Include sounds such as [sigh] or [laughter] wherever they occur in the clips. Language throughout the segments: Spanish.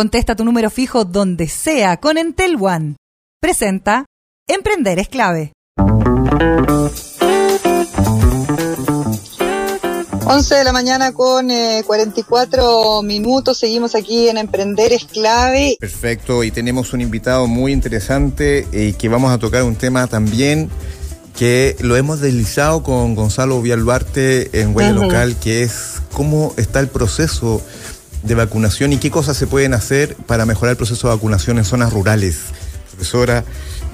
Contesta tu número fijo donde sea con Entel One. Presenta Emprender es clave. 11 de la mañana con 44 minutos. Seguimos aquí en Emprender es clave. Perfecto, y tenemos un invitado muy interesante y que vamos a tocar un tema también que lo hemos deslizado con Gonzalo Vialbarte en Huella Local, que es cómo está el proceso de vacunación y qué cosas se pueden hacer para mejorar el proceso de vacunación en zonas rurales. Profesora,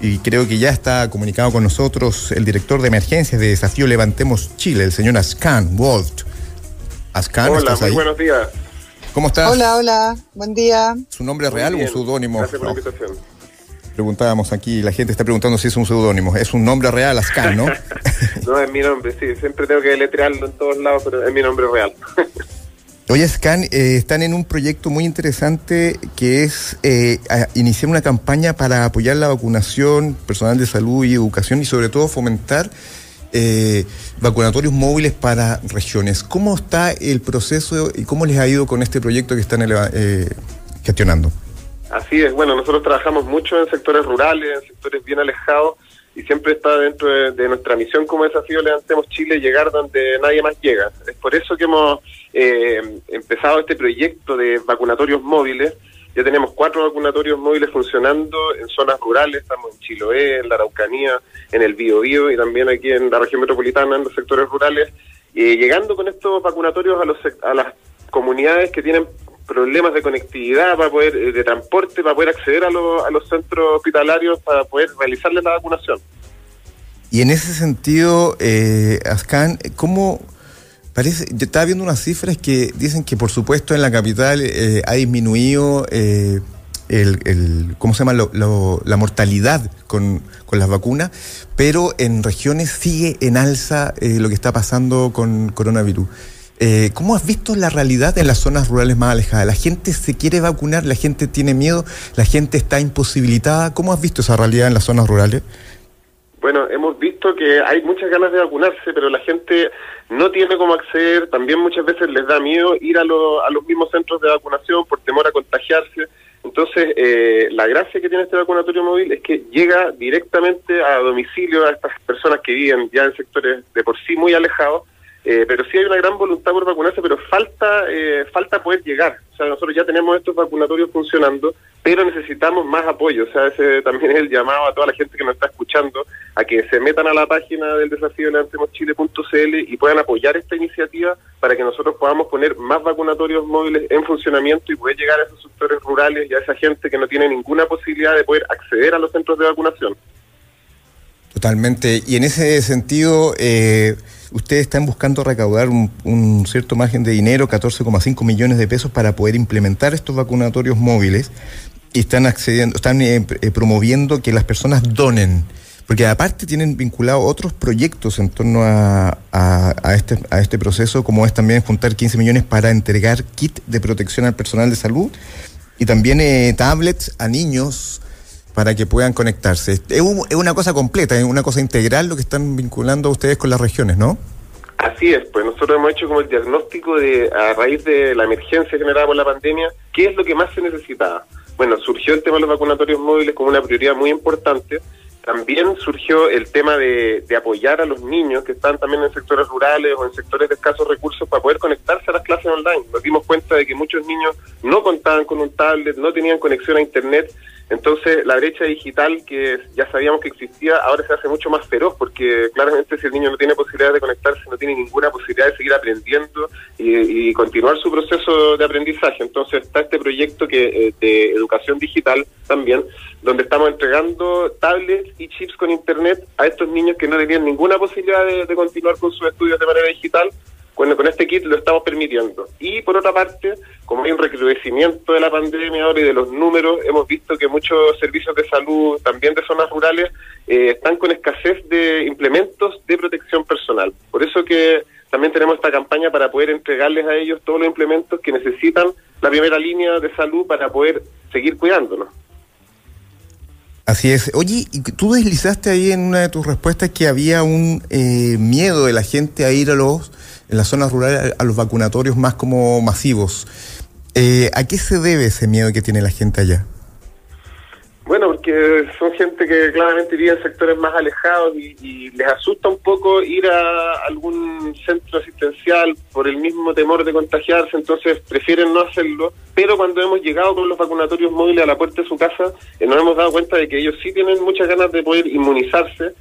y creo que ya está comunicado con nosotros el director de emergencias de Desafío Levantemos Chile, el señor Ascan Walt. Ascan, hola, muy buenos días. ¿Cómo estás? Hola, hola, buen día. ¿Su nombre es real o un seudónimo? Gracias por la invitación. Preguntábamos aquí, la gente está preguntando si es un seudónimo. Es un nombre real, Ascan, ¿no? [laughs] no, es mi nombre, sí. Siempre tengo que deletrearlo en todos lados, pero es mi nombre real. [laughs] Oye, Scan, eh, están en un proyecto muy interesante que es eh, iniciar una campaña para apoyar la vacunación, personal de salud y educación y sobre todo fomentar eh, vacunatorios móviles para regiones. ¿Cómo está el proceso y cómo les ha ido con este proyecto que están gestionando? Así es, bueno, nosotros trabajamos mucho en sectores rurales, en sectores bien alejados, y siempre está dentro de, nuestra misión como desafío Levantemos Chile llegar donde nadie más llega. Es por eso que hemos eh, empezado este proyecto de vacunatorios móviles. Ya tenemos cuatro vacunatorios móviles funcionando en zonas rurales, estamos en Chiloé, en la Araucanía, en el Biobío y también aquí en la región metropolitana, en los sectores rurales, y llegando con estos vacunatorios a, los, a las comunidades que tienen problemas de conectividad para poder eh, de transporte para poder acceder a, a los centros hospitalarios para poder realizarles la vacunación. Y en ese sentido, eh, Ascan, ¿cómo parece? Yo estaba viendo unas cifras que dicen que, por supuesto, en la capital eh, ha disminuido eh, el, ¿cómo se llama? la mortalidad con, con, las vacunas, pero en regiones sigue en alza lo que está pasando con coronavirus. Eh, ¿Cómo has visto la realidad en las zonas rurales más alejadas? ¿La gente se quiere vacunar? ¿La gente tiene miedo? ¿La gente está imposibilitada? ¿Cómo has visto esa realidad en las zonas rurales? Bueno, hemos visto que hay muchas ganas de vacunarse, pero la gente no tiene cómo acceder. También muchas veces les da miedo ir a, a los mismos centros de vacunación por temor a contagiarse. Entonces, eh, la gracia que tiene este vacunatorio móvil es que llega directamente a domicilio a estas personas que viven ya en sectores de por sí muy alejados eh, pero sí hay una gran voluntad por vacunarse, pero falta eh, falta poder llegar. O sea, nosotros ya tenemos estos vacunatorios funcionando, pero necesitamos más apoyo. O sea, ese también es el llamado a toda la gente que nos está escuchando a que se metan a la página del desafío Chile.cl y puedan apoyar esta iniciativa para que nosotros podamos poner más vacunatorios móviles en funcionamiento y poder llegar a esos sectores rurales y a esa gente que no tiene ninguna posibilidad de poder acceder a los centros de vacunación. Totalmente. Y en ese sentido, eh, ustedes están buscando recaudar un, cierto margen de dinero, 14,5 millones de pesos, para poder implementar estos vacunatorios móviles y están accediendo, están eh, eh, promoviendo que las personas donen. Porque aparte tienen vinculado otros proyectos en torno a, este, a este proceso, como es también juntar 15 millones para entregar kit de protección al personal de salud y también tablets a niños para que puedan conectarse. Es, una cosa completa, es una cosa integral lo que están vinculando ustedes con las regiones, ¿no? Así es, pues nosotros hemos hecho como el diagnóstico de, a raíz de la emergencia generada por la pandemia, qué es lo que más se necesitaba. Bueno, surgió el tema de los vacunatorios móviles como una prioridad muy importante. También surgió el tema de, de, apoyar a los niños que están también en sectores rurales o en sectores de escasos recursos para poder conectarse a las clases online. Nos dimos cuenta de que muchos niños no contaban con un tablet, no tenían conexión a Internet entonces, la brecha digital que ya sabíamos que existía, ahora se hace mucho más feroz, porque claramente si el niño no tiene posibilidad de conectarse, no tiene ninguna posibilidad de seguir aprendiendo y, continuar su proceso de aprendizaje. Entonces, está este proyecto que eh, de educación digital también, donde estamos entregando tablets y chips con internet a estos niños que no tenían ninguna posibilidad de continuar con sus estudios de manera digital bueno, con este kit lo estamos permitiendo. Y por otra parte, como hay un recrudecimiento de la pandemia ahora y de los números, hemos visto que muchos servicios de salud, también de zonas rurales, eh, están con escasez de implementos de protección personal. Por eso que también tenemos esta campaña para poder entregarles a ellos todos los implementos que necesitan la primera línea de salud para poder seguir cuidándonos. Así es. Oye, tú deslizaste ahí en una de tus respuestas que había un eh, miedo de la gente a ir a los en las zonas rurales a los vacunatorios más como masivos. Eh, ¿A qué se debe ese miedo que tiene la gente allá? Bueno, porque son gente que claramente vive en sectores más alejados y, les asusta un poco ir a algún centro asistencial por el mismo temor de contagiarse, entonces prefieren no hacerlo. Pero cuando hemos llegado con los vacunatorios móviles a la puerta de su casa, eh, nos hemos dado cuenta de que ellos sí tienen muchas ganas de poder inmunizarse,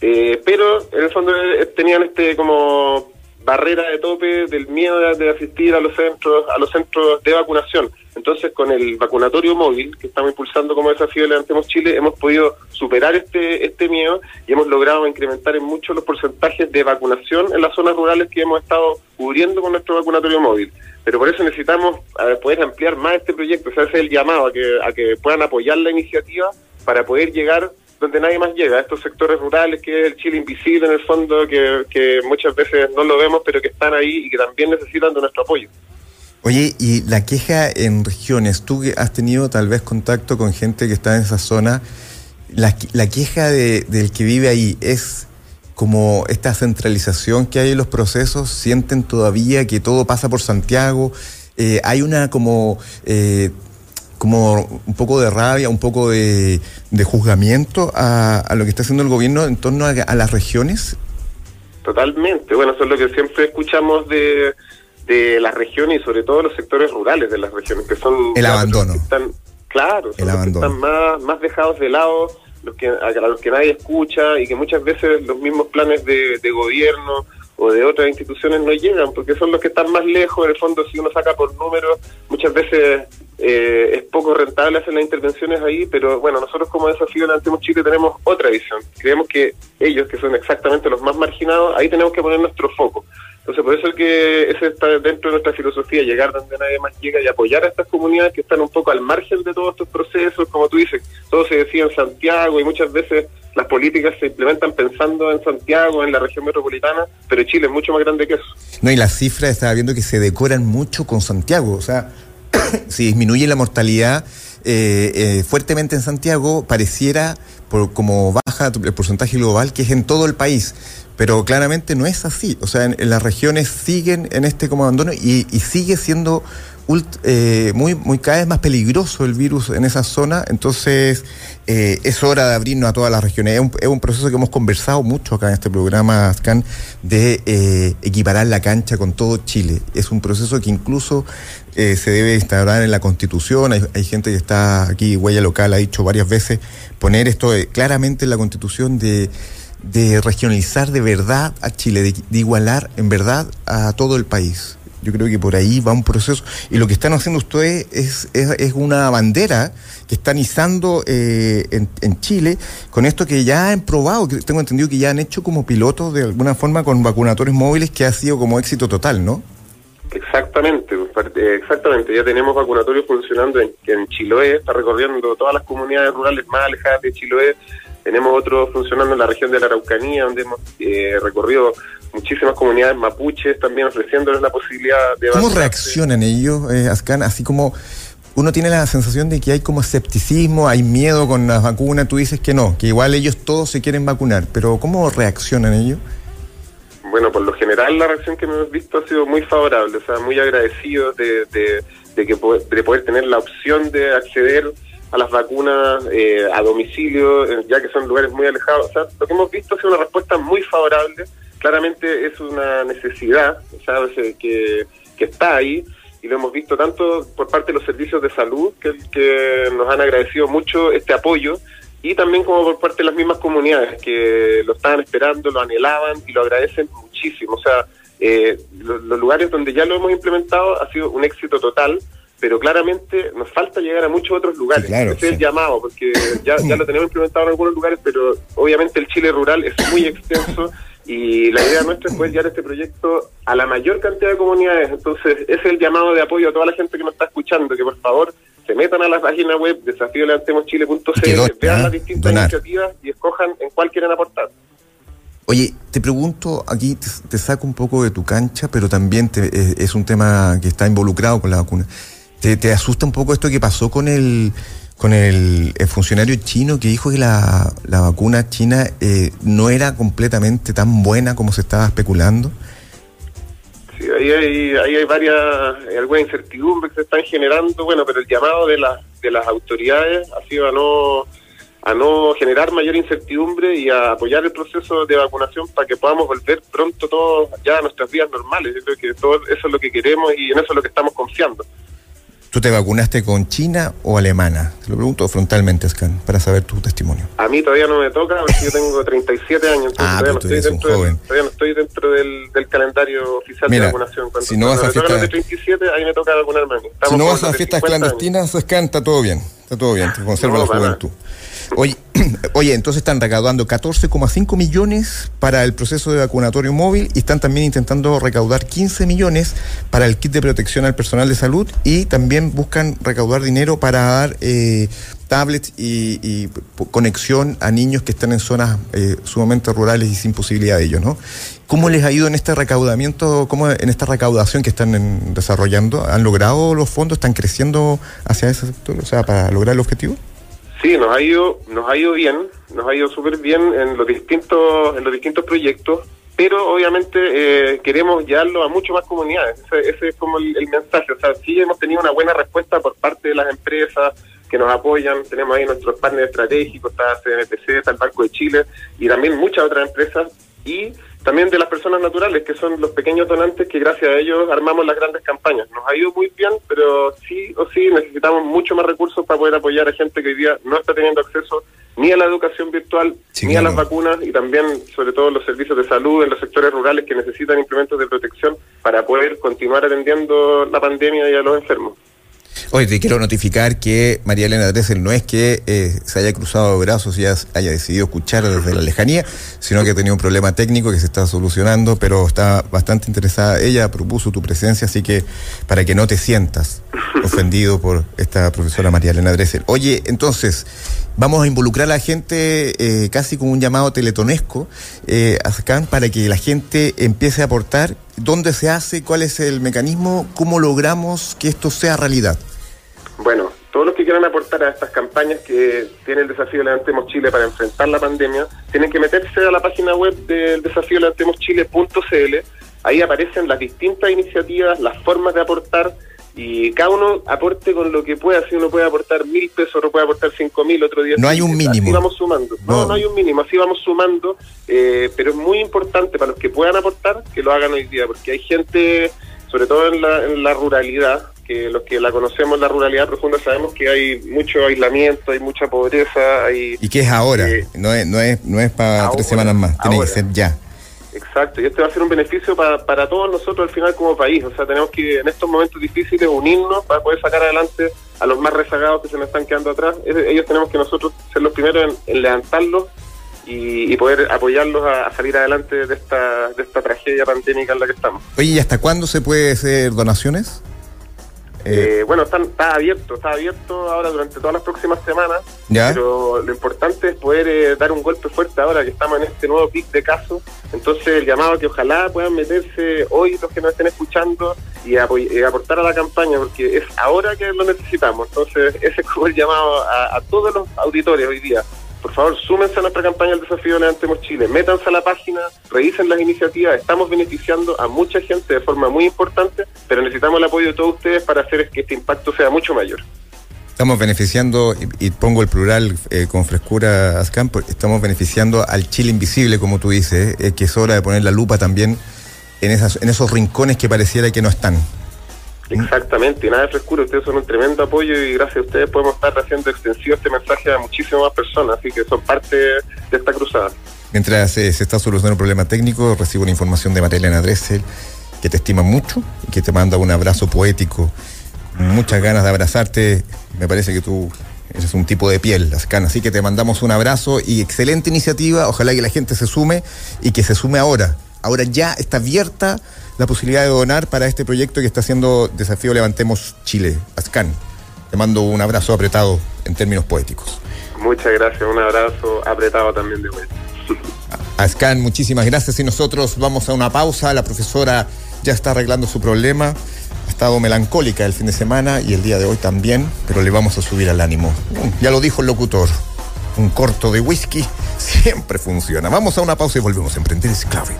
eh, pero en el fondo eh, tenían este como barrera de tope del miedo de, asistir a los centros a los centros de vacunación. Entonces, con el vacunatorio móvil que estamos impulsando como desafío Levantemos Chile, hemos podido superar este este miedo y hemos logrado incrementar en mucho los porcentajes de vacunación en las zonas rurales que hemos estado cubriendo con nuestro vacunatorio móvil. Pero por eso necesitamos poder ampliar más este proyecto, o sea, ese es el llamado a que, a que puedan apoyar la iniciativa para poder llegar donde nadie más llega, estos sectores rurales que es el Chile invisible en el fondo, que, muchas veces no lo vemos, pero que están ahí y que también necesitan de nuestro apoyo. Oye, y la queja en regiones, tú has tenido tal vez contacto con gente que está en esa zona, la, la queja de, del que vive ahí es como esta centralización que hay en los procesos, sienten todavía que todo pasa por Santiago, eh, hay una como eh, como un poco de rabia, un poco de, juzgamiento a, lo que está haciendo el gobierno en torno a, las regiones? Totalmente. Bueno, eso es lo que siempre escuchamos de, de las regiones y sobre todo los sectores rurales de las regiones, que son... El abandono. están, claro, son los que están más, más dejados de lado, los que, a, los que nadie escucha y que muchas veces los mismos planes de, de gobierno o de otras instituciones no llegan, porque son los que están más lejos, en el fondo si uno saca por números, muchas veces eh, es poco rentable hacer las intervenciones ahí, pero bueno, nosotros como desafío Levantemos Chile tenemos otra visión. Creemos que ellos, que son exactamente los más marginados, ahí tenemos que poner nuestro foco. Entonces, por eso es que ese está dentro de nuestra filosofía, llegar donde nadie más llega y apoyar a estas comunidades que están un poco al margen de todos estos procesos, como tú dices, todo se decía en Santiago y muchas veces las políticas se implementan pensando en Santiago, en la región metropolitana, pero Chile es mucho más grande que eso. No, y las cifras estaba viendo que se decoran mucho con Santiago, o sea, [coughs] si disminuye la mortalidad eh, eh, fuertemente en Santiago, pareciera, por como baja el porcentaje global, que es en todo el país pero claramente no es así. O sea, en, las regiones siguen en este como abandono y, sigue siendo eh, muy, muy cada vez más peligroso el virus en esa zona. Entonces, eh, es hora de abrirnos a todas las regiones. Es un, proceso que hemos conversado mucho acá en este programa, Scan, de eh, equiparar la cancha con todo Chile. Es un proceso que incluso se debe instaurar en la Constitución. Hay, hay, gente que está aquí, Huella Local, ha dicho varias veces, poner esto claramente en la Constitución de de regionalizar de verdad a Chile, de, igualar en verdad a todo el país. Yo creo que por ahí va un proceso. Y lo que están haciendo ustedes es, es, una bandera que están izando eh, en, Chile con esto que ya han probado, que tengo entendido que ya han hecho como pilotos de alguna forma con vacunatorios móviles que ha sido como éxito total, ¿no? Exactamente, exactamente. Ya tenemos vacunatorios funcionando en, en Chiloé, está recorriendo todas las comunidades rurales más alejadas de Chiloé tenemos otros funcionando en la región de la Araucanía, donde hemos eh, recorrido muchísimas comunidades mapuches, también ofreciéndoles la posibilidad de... ¿Cómo reaccionan ellos, eh, Ascan? Así como uno tiene la sensación de que hay como escepticismo, hay miedo con las vacunas, tú dices que no, que igual ellos todos se quieren vacunar, pero ¿cómo reaccionan ellos? Bueno, por lo general la reacción que hemos visto ha sido muy favorable, o sea, muy agradecidos de, de, de que de poder tener la opción de acceder a las vacunas eh, a domicilio, eh, ya que son lugares muy alejados. O sea, lo que hemos visto ha sido una respuesta muy favorable. Claramente es una necesidad, ¿sabes? Que, que está ahí y lo hemos visto tanto por parte de los servicios de salud, que, que nos han agradecido mucho este apoyo, y también como por parte de las mismas comunidades que lo estaban esperando, lo anhelaban y lo agradecen muchísimo. O sea, eh, los lugares donde ya lo hemos implementado ha sido un éxito total pero claramente nos falta llegar a muchos otros lugares. Ese es el llamado, porque ya, ya lo tenemos implementado en algunos lugares, pero obviamente el Chile rural es muy extenso [laughs] y la idea nuestra es poder llevar este proyecto a la mayor cantidad de comunidades. Entonces, ese es el llamado de apoyo a toda la gente que nos está escuchando, que por favor se metan a la página web desafíolevantemoschile.cl, vean las distintas iniciativas y escojan en cuál quieren aportar. Oye, te pregunto, aquí te, saco un poco de tu cancha, pero también es un tema que está involucrado con la vacuna. ¿Te, asusta un poco esto que pasó con el con el, funcionario chino que dijo que la, vacuna china eh, no era completamente tan buena como se estaba especulando? Sí, ahí hay, ahí hay varias, algunas incertidumbres que se están generando, bueno, pero el llamado de, las de las autoridades ha sido a no, a no generar mayor incertidumbre y a apoyar el proceso de vacunación para que podamos volver pronto todos ya a nuestras vidas normales. Yo creo que todo eso es lo que queremos y en eso es lo que estamos confiando. ¿Tú te vacunaste con China o alemana? Te lo pregunto frontalmente, Scan, para saber tu testimonio. A mí todavía no me toca, porque yo tengo 37 años, entonces Ah, todavía, pero no estoy dentro del- todavía no estoy dentro del, del calendario oficial Mira, de vacunación. Cuando, si no vas a me tocan fiesta- los de 37, ahí me toca vacunarme a mí. Si no vas a fiestas 50 años. clandestinas, Scan, está todo bien. Está todo bien, te conserva No, la juventud. Oye, [clears throat] oye, entonces están recaudando 14,5 millones para el proceso de vacunatorio móvil y están también intentando recaudar 15 millones para el kit de protección al personal de salud y también buscan recaudar dinero para dar eh, tablets y, conexión a niños que están en zonas eh, sumamente rurales y sin posibilidad de ello, ¿no? ¿Cómo les ha ido en este recaudamiento, cómo en esta recaudación que están en- desarrollando? ¿Han logrado los fondos? ¿Están creciendo hacia ese sector, o sea, para lograr el objetivo? Sí, nos ha ido, nos ha ido bien, nos ha ido súper bien en los distintos, en los distintos proyectos, pero obviamente eh, queremos llevarlo a mucho más comunidades. Ese, ese es como el, el mensaje. O sea, sí hemos tenido una buena respuesta por parte de las empresas que nos apoyan. Tenemos ahí nuestros partners estratégicos, está CNPC, está el Banco de Chile y también muchas otras empresas y también de las personas naturales, que son los pequeños donantes que gracias a ellos armamos las grandes campañas. Nos ha ido muy bien, pero sí o sí necesitamos mucho más recursos para poder apoyar a gente que hoy día no está teniendo acceso ni a la educación virtual, Sí, ni claro. a las vacunas y también, sobre todo, los servicios de salud en los sectores rurales que necesitan implementos de protección para poder continuar atendiendo la pandemia y a los enfermos. Oye, te quiero notificar que María Elena Dressel no es que eh, se haya cruzado de brazos y haya, decidido escuchar desde la lejanía, sino que tenía un problema técnico que se está solucionando, pero está bastante interesada. Ella propuso tu presencia, así que para que no te sientas ofendido por esta profesora María Elena Dressel. Oye, entonces, vamos a involucrar a la gente eh, casi como un llamado teletonesco eh, a para que la gente empiece a aportar dónde se hace, cuál es el mecanismo, cómo logramos que esto sea realidad. Bueno, todos los que quieran aportar a estas campañas que tiene el desafío Levantemos Chile para enfrentar la pandemia, tienen que meterse a la página web del desafío levantemoschile.cl. Ahí aparecen las distintas iniciativas, las formas de aportar y cada uno aporte con lo que pueda. Si uno puede aportar mil pesos, otro puede aportar cinco mil, otro diez No hay un mínimo. Así vamos sumando. No, No. no, hay un mínimo, así vamos sumando. eh, pero es muy importante para los que puedan aportar que lo hagan hoy día, porque hay gente, sobre todo en la, en la ruralidad, que los que la conocemos, la ruralidad profunda, sabemos que hay mucho aislamiento, hay mucha pobreza, hay... ¿Y qué es ahora? Eh, no es, no es, no es para ahora, tres semanas más, tiene ahora. que ser ya. Exacto, y este va a ser un beneficio para, para todos nosotros al final como país. O sea, tenemos que en estos momentos difíciles unirnos para poder sacar adelante a los más rezagados que se nos están quedando atrás. Ellos tenemos que nosotros ser los primeros en, levantarlos y, y poder apoyarlos a, a salir adelante de esta, de esta tragedia pandémica en la que estamos. Oye, ¿y hasta cuándo se puede hacer donaciones? Eh, Eh, bueno, están, está abierto, está abierto ahora durante todas las próximas semanas, ¿Ya? pero lo importante es poder eh, dar un golpe fuerte ahora que estamos en este nuevo pic de casos. Entonces, el llamado a que ojalá puedan meterse hoy los que nos estén escuchando y eh, aportar a la campaña, porque es ahora que lo necesitamos. Entonces, [laughs] ese es como el llamado a, a todos los auditores hoy día. Por favor, súmense a nuestra campaña del desafío Levantemos Chile, métanse a la página, revisen las iniciativas, estamos beneficiando a mucha gente de forma muy importante, pero necesitamos el apoyo de todos ustedes para hacer que este impacto sea mucho mayor. Estamos beneficiando, y, pongo el plural eh, con frescura, porque estamos beneficiando al Chile invisible, como tú dices, eh, que es hora de poner la lupa también en, esas, en esos rincones que pareciera que no están. Exactamente, y nada de frescura, ustedes son un tremendo apoyo y gracias a ustedes podemos estar haciendo extensivo este mensaje a muchísimas más personas, así que son parte de esta cruzada. Mientras eh, se está solucionando el problema técnico, recibo una información de María Elena Dressel, que te estima mucho y que te manda un abrazo poético, muchas ganas de abrazarte. Me parece que tú eres un tipo de piel, Ascan, así que te mandamos un abrazo y excelente iniciativa. Ojalá que la gente se sume y que se sume ahora. Ahora ya está abierta la posibilidad de donar para este proyecto que está haciendo Desafío Levantemos Chile, Ascan. Te mando un abrazo apretado en términos poéticos. Muchas gracias, un abrazo apretado también de vuelta. Ascan, muchísimas gracias y nosotros vamos a una pausa. La profesora ya está arreglando su problema. Ha estado melancólica el fin de semana y el día de hoy también, pero le vamos a subir al ánimo. Ya lo dijo el locutor. Un corto de whisky [laughs] siempre funciona. Vamos a una pausa y volvemos a emprender es clave.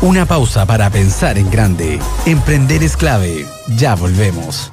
Una pausa para pensar en grande. Emprender es clave. Ya volvemos.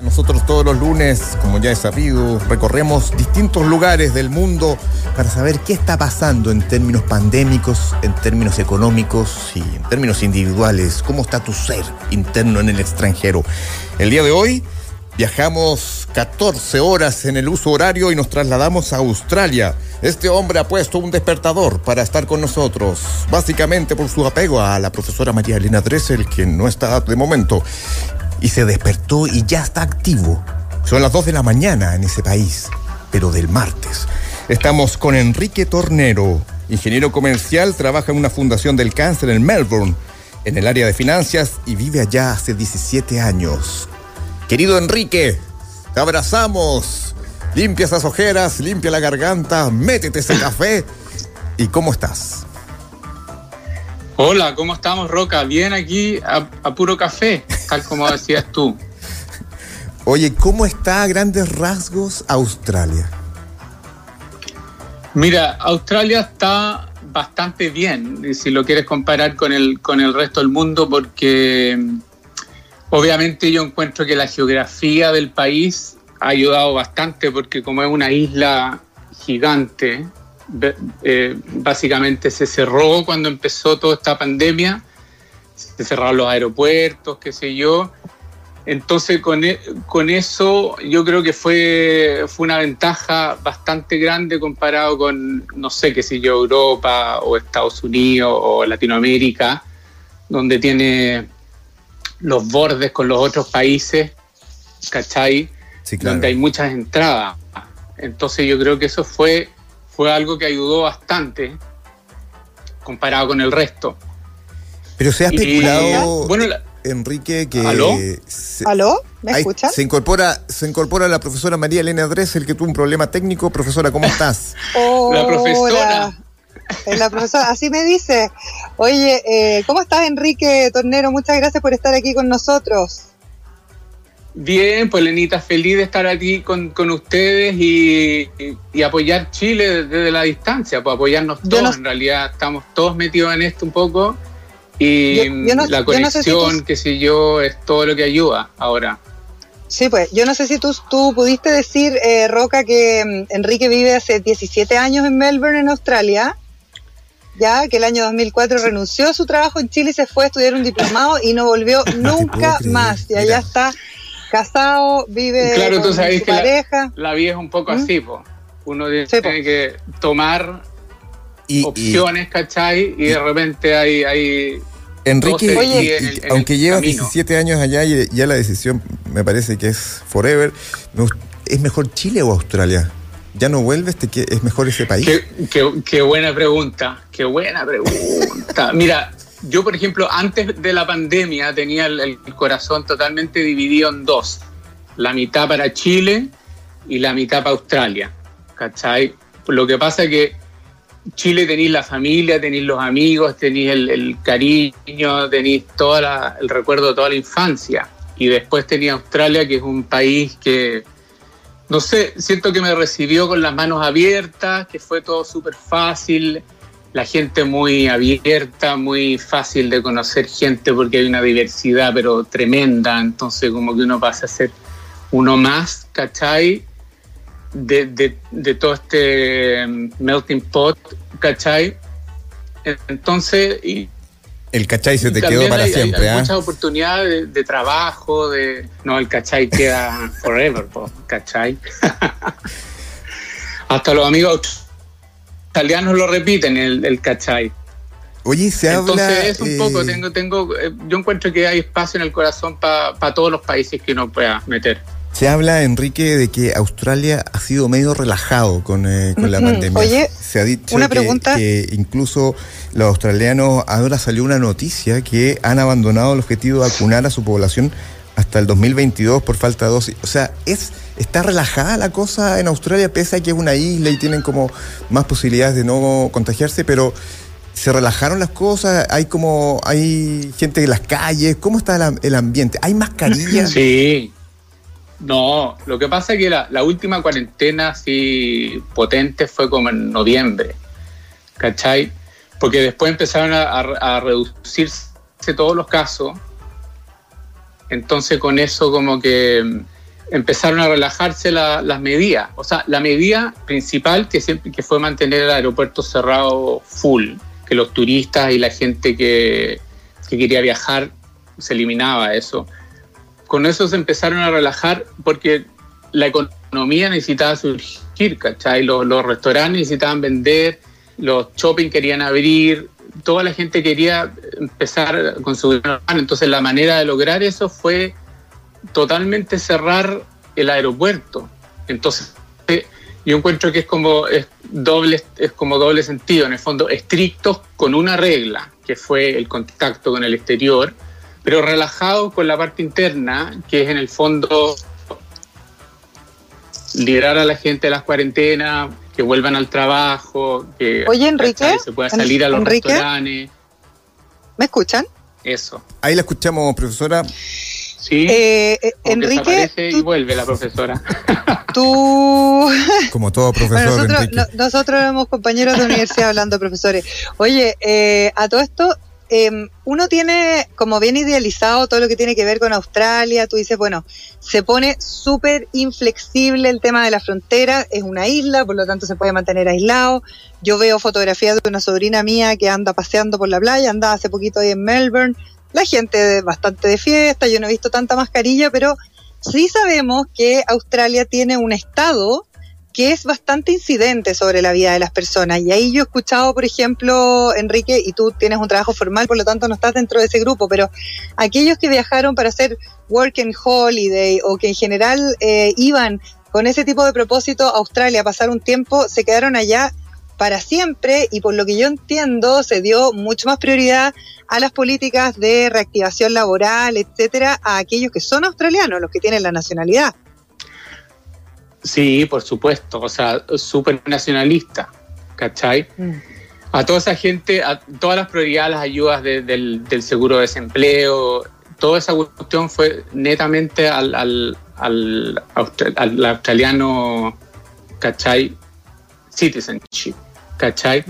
Nosotros todos los lunes, como ya es sabido, recorremos distintos lugares del mundo para saber qué está pasando en términos pandémicos, en términos económicos y en términos individuales, cómo está tu ser interno en el extranjero. El día de hoy viajamos 14 horas en el uso horario y nos trasladamos a Australia. Este hombre ha puesto un despertador para estar con nosotros, básicamente por su apego a la profesora María Elena Dressel, quien no está de momento y se despertó y ya está activo. Son las 2 de la mañana en ese país, pero del martes. Estamos con Enrique Tornero, ingeniero comercial, trabaja en una fundación del cáncer en Melbourne, en el área de finanzas y vive allá hace 17 años. Querido Enrique, te abrazamos. Limpia esas ojeras, limpia la garganta, métete ese café. ¿Y cómo estás? Hola, ¿cómo estamos, Roca? Bien aquí a, a puro café, tal como decías tú. Oye, ¿cómo está a grandes rasgos Australia? Mira, Australia está bastante bien, si lo quieres comparar con el, con el resto del mundo, porque obviamente yo encuentro que la geografía del país ha ayudado bastante, porque como es una isla gigante, eh, básicamente se cerró cuando empezó toda esta pandemia, se cerraron los aeropuertos, qué sé yo. Entonces con, e, con eso yo creo que fue, fue una ventaja bastante grande comparado con, no sé, qué sé yo, Europa o Estados Unidos o Latinoamérica, donde tiene los bordes con los otros países, ¿cachai? Sí, claro. Donde hay muchas entradas. Entonces yo creo que eso fue fue algo que ayudó bastante comparado con el resto. Pero se ha Y, especulado, bueno, la- Enrique, que... ¿Aló? se- ¿Aló? ¿Me escuchan? Se incorpora, se incorpora la profesora María Elena Dressel, que tuvo un problema técnico. Profesora, ¿cómo estás? [laughs] La profesora. La profesora, así me dice. Oye, eh, ¿cómo estás, Enrique Tornero? Muchas gracias por estar aquí con nosotros. Bien, pues Lenita, feliz de estar aquí con, con ustedes y, y- y apoyar Chile desde la distancia, pues apoyarnos todos. no- En realidad estamos todos metidos en esto un poco y Yo- yo no- la yo no sé si conexión, tú- sé yo, es todo lo que ayuda ahora. Sí, pues yo no sé si tú, tú pudiste decir, eh, Roca, que mm, Enrique vive hace 17 años en Melbourne, en Australia. Ya que el año 2004 renunció a su trabajo en Chile y se fue a estudiar un diplomado y no volvió [laughs] nunca más. Y allá está casado, vive Claro, tú sabes su que la- pareja. La vida es un poco ¿Mm? así, pues. Uno tiene Sí, po. que tomar Y, y opciones, ¿cachai? Y de repente hay, hay Enrique, Oye. en el- en aunque llevas camino. 17 años allá y ya la decisión me parece que es forever, ¿es mejor Chile o Australia? ¿Ya no vuelves? ¿Te que- ¿Es mejor ese país? Qué, buena pregunta, qué buena pregunta. [laughs] Mira, yo por ejemplo, antes de la pandemia tenía el, corazón totalmente dividido en dos. La mitad para Chile y la mitad para Australia. ¿Cachai? Lo que pasa es que Chile tenéis la familia, tenéis los amigos, tenéis el, el cariño, tenéis todo el recuerdo de toda la infancia. Y después tenía Australia, que es un país que, no sé, siento que me recibió con las manos abiertas, que fue todo súper fácil, la gente muy abierta, muy fácil de conocer gente porque hay una diversidad pero tremenda, entonces como que uno pasa a ser uno más, ¿cachai? De, de, de todo este mm, melting pot, ¿cachai? Entonces, El cachai se te quedó para hay, siempre, hay ¿ah? muchas oportunidades de, de trabajo, de no, el cachai queda forever, po, cachai. [laughs] Hasta los amigos italianos lo repiten, el, el cachai. Oye, se Entonces habla... es un eh, poco, tengo, tengo, eh, yo encuentro que hay espacio en el corazón para todos los países que uno pueda meter. Se habla, Enrique, de que Australia ha sido medio relajado con, eh, con la pandemia. Oye, Se ha dicho una que- pregunta. que incluso los australianos, ahora salió una noticia que han abandonado el objetivo de vacunar a su población hasta el 2022 por falta de dosis. O sea, es está relajada la cosa en Australia, pese a que es una isla y tienen como más posibilidades de no contagiarse, pero se relajaron las cosas, hay como, hay gente en las calles, ¿cómo está el, el ambiente? ¿Hay mascarillas? Sí. No, lo que pasa es que la, última cuarentena así potente fue como en noviembre, ¿cachai? Porque después empezaron a, reducirse todos los casos, entonces con eso como que mm, empezaron a relajarse la- las medidas. O sea, la medida principal que, fue mantener el aeropuerto cerrado full, que los turistas y la gente que quería viajar se eliminaba eso con eso se empezaron a relajar porque la economía necesitaba surgir, ¿cachai? Los, los restaurantes necesitaban vender, los shopping querían abrir, toda la gente quería empezar con su normal. Entonces la manera de lograr eso fue totalmente cerrar el aeropuerto. Entonces yo encuentro que es como doble es como doble sentido en el fondo estrictos con una regla que fue el contacto con el exterior pero relajado con la parte interna que es en el fondo liberar a la gente de las cuarentenas que vuelvan al trabajo que Oye, Enrique, ¿cachai? se pueda salir a los Enrique. restaurantes ¿Me escuchan? eso Ahí la escuchamos, profesora. sí Eh, eh, Enrique, desaparece y tú, vuelve la profesora [laughs] tú- [laughs] Como todo Bueno, profesor, nosotros, Enrique. no- nosotros éramos compañeros de universidad hablando, profesores. Oye, eh, a todo esto, eh, uno tiene como bien idealizado todo lo que tiene que ver con Australia. Tú dices, bueno, se pone súper inflexible el tema de la frontera. Es una isla, por lo tanto se puede mantener aislado. Yo veo fotografías de una sobrina mía que anda paseando por la playa, andaba hace poquito ahí en Melbourne. La gente bastante de fiesta, yo no he visto tanta mascarilla, pero sí sabemos que Australia tiene un estado que es bastante incidente sobre la vida de las personas. Y ahí yo he escuchado, por ejemplo, Enrique, y tú tienes un trabajo formal, por lo tanto no estás dentro de ese grupo, pero aquellos que viajaron para hacer work and holiday o que en general eh, iban con ese tipo de propósito a Australia a pasar un tiempo, se quedaron allá para siempre y por lo que yo entiendo se dio mucho más prioridad a las políticas de reactivación laboral, etcétera, a aquellos que son australianos, los que tienen la nacionalidad. Sí por supuesto o sea súper nacionalista ¿cachai? a toda esa gente, a todas las prioridades, las ayudas de- del, del seguro de desempleo, toda esa cuestión fue netamente al, al, al, austra- al australiano, ¿cachai? Citizenship, ¿cachai?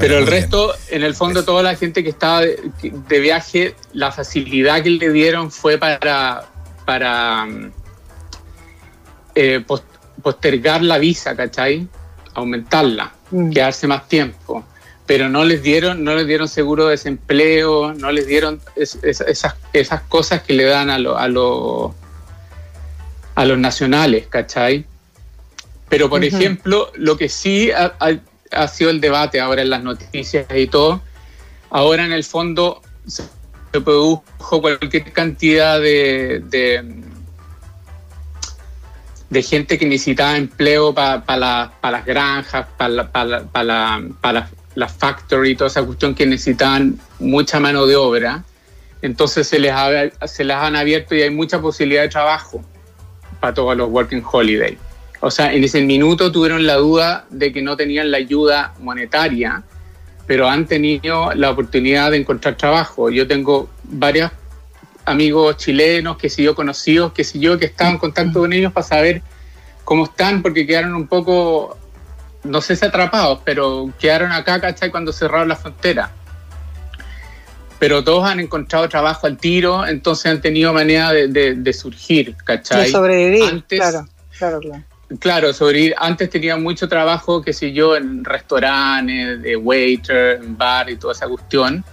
Pero el resto, en el fondo, toda la gente que estaba de, de viaje, la facilidad que le dieron fue para, para mm, eh, pos- postergar la visa, ¿cachai? Aumentarla Mm. quedarse más tiempo pero no les dieron no les dieron seguro de desempleo no les dieron es- es- esas, esas cosas que le dan a, lo- a, lo- a los nacionales ¿cachai? pero por ejemplo lo que sí ha, ha- ha sido el debate ahora en las noticias y todo ahora en el fondo se se produjo cualquier cantidad de, de, de gente que necesitaba empleo para las granjas, para la, pa la, pa la, pa la, la factory, toda esa cuestión que necesitaban mucha mano de obra. Entonces se les, ha, se les han abierto y hay mucha posibilidad de trabajo para todos los working holiday. O sea, en ese minuto tuvieron la duda de que no tenían la ayuda monetaria, pero han tenido la oportunidad de encontrar trabajo. Yo tengo varios amigos chilenos, que si yo conocidos, que si yo que estaba en contacto con ellos para saber cómo están, porque quedaron un poco, no sé si atrapados, pero quedaron acá, ¿cachai? Cuando cerraron la frontera. Pero todos han encontrado trabajo al tiro, entonces han tenido manera de, de, de surgir, ¿cachai? De sobrevivir, Antes, claro, claro, claro. Claro, sobrevivir. Antes tenía mucho trabajo, que sé yo, en restaurantes, de waiter, en bar y toda esa cuestión.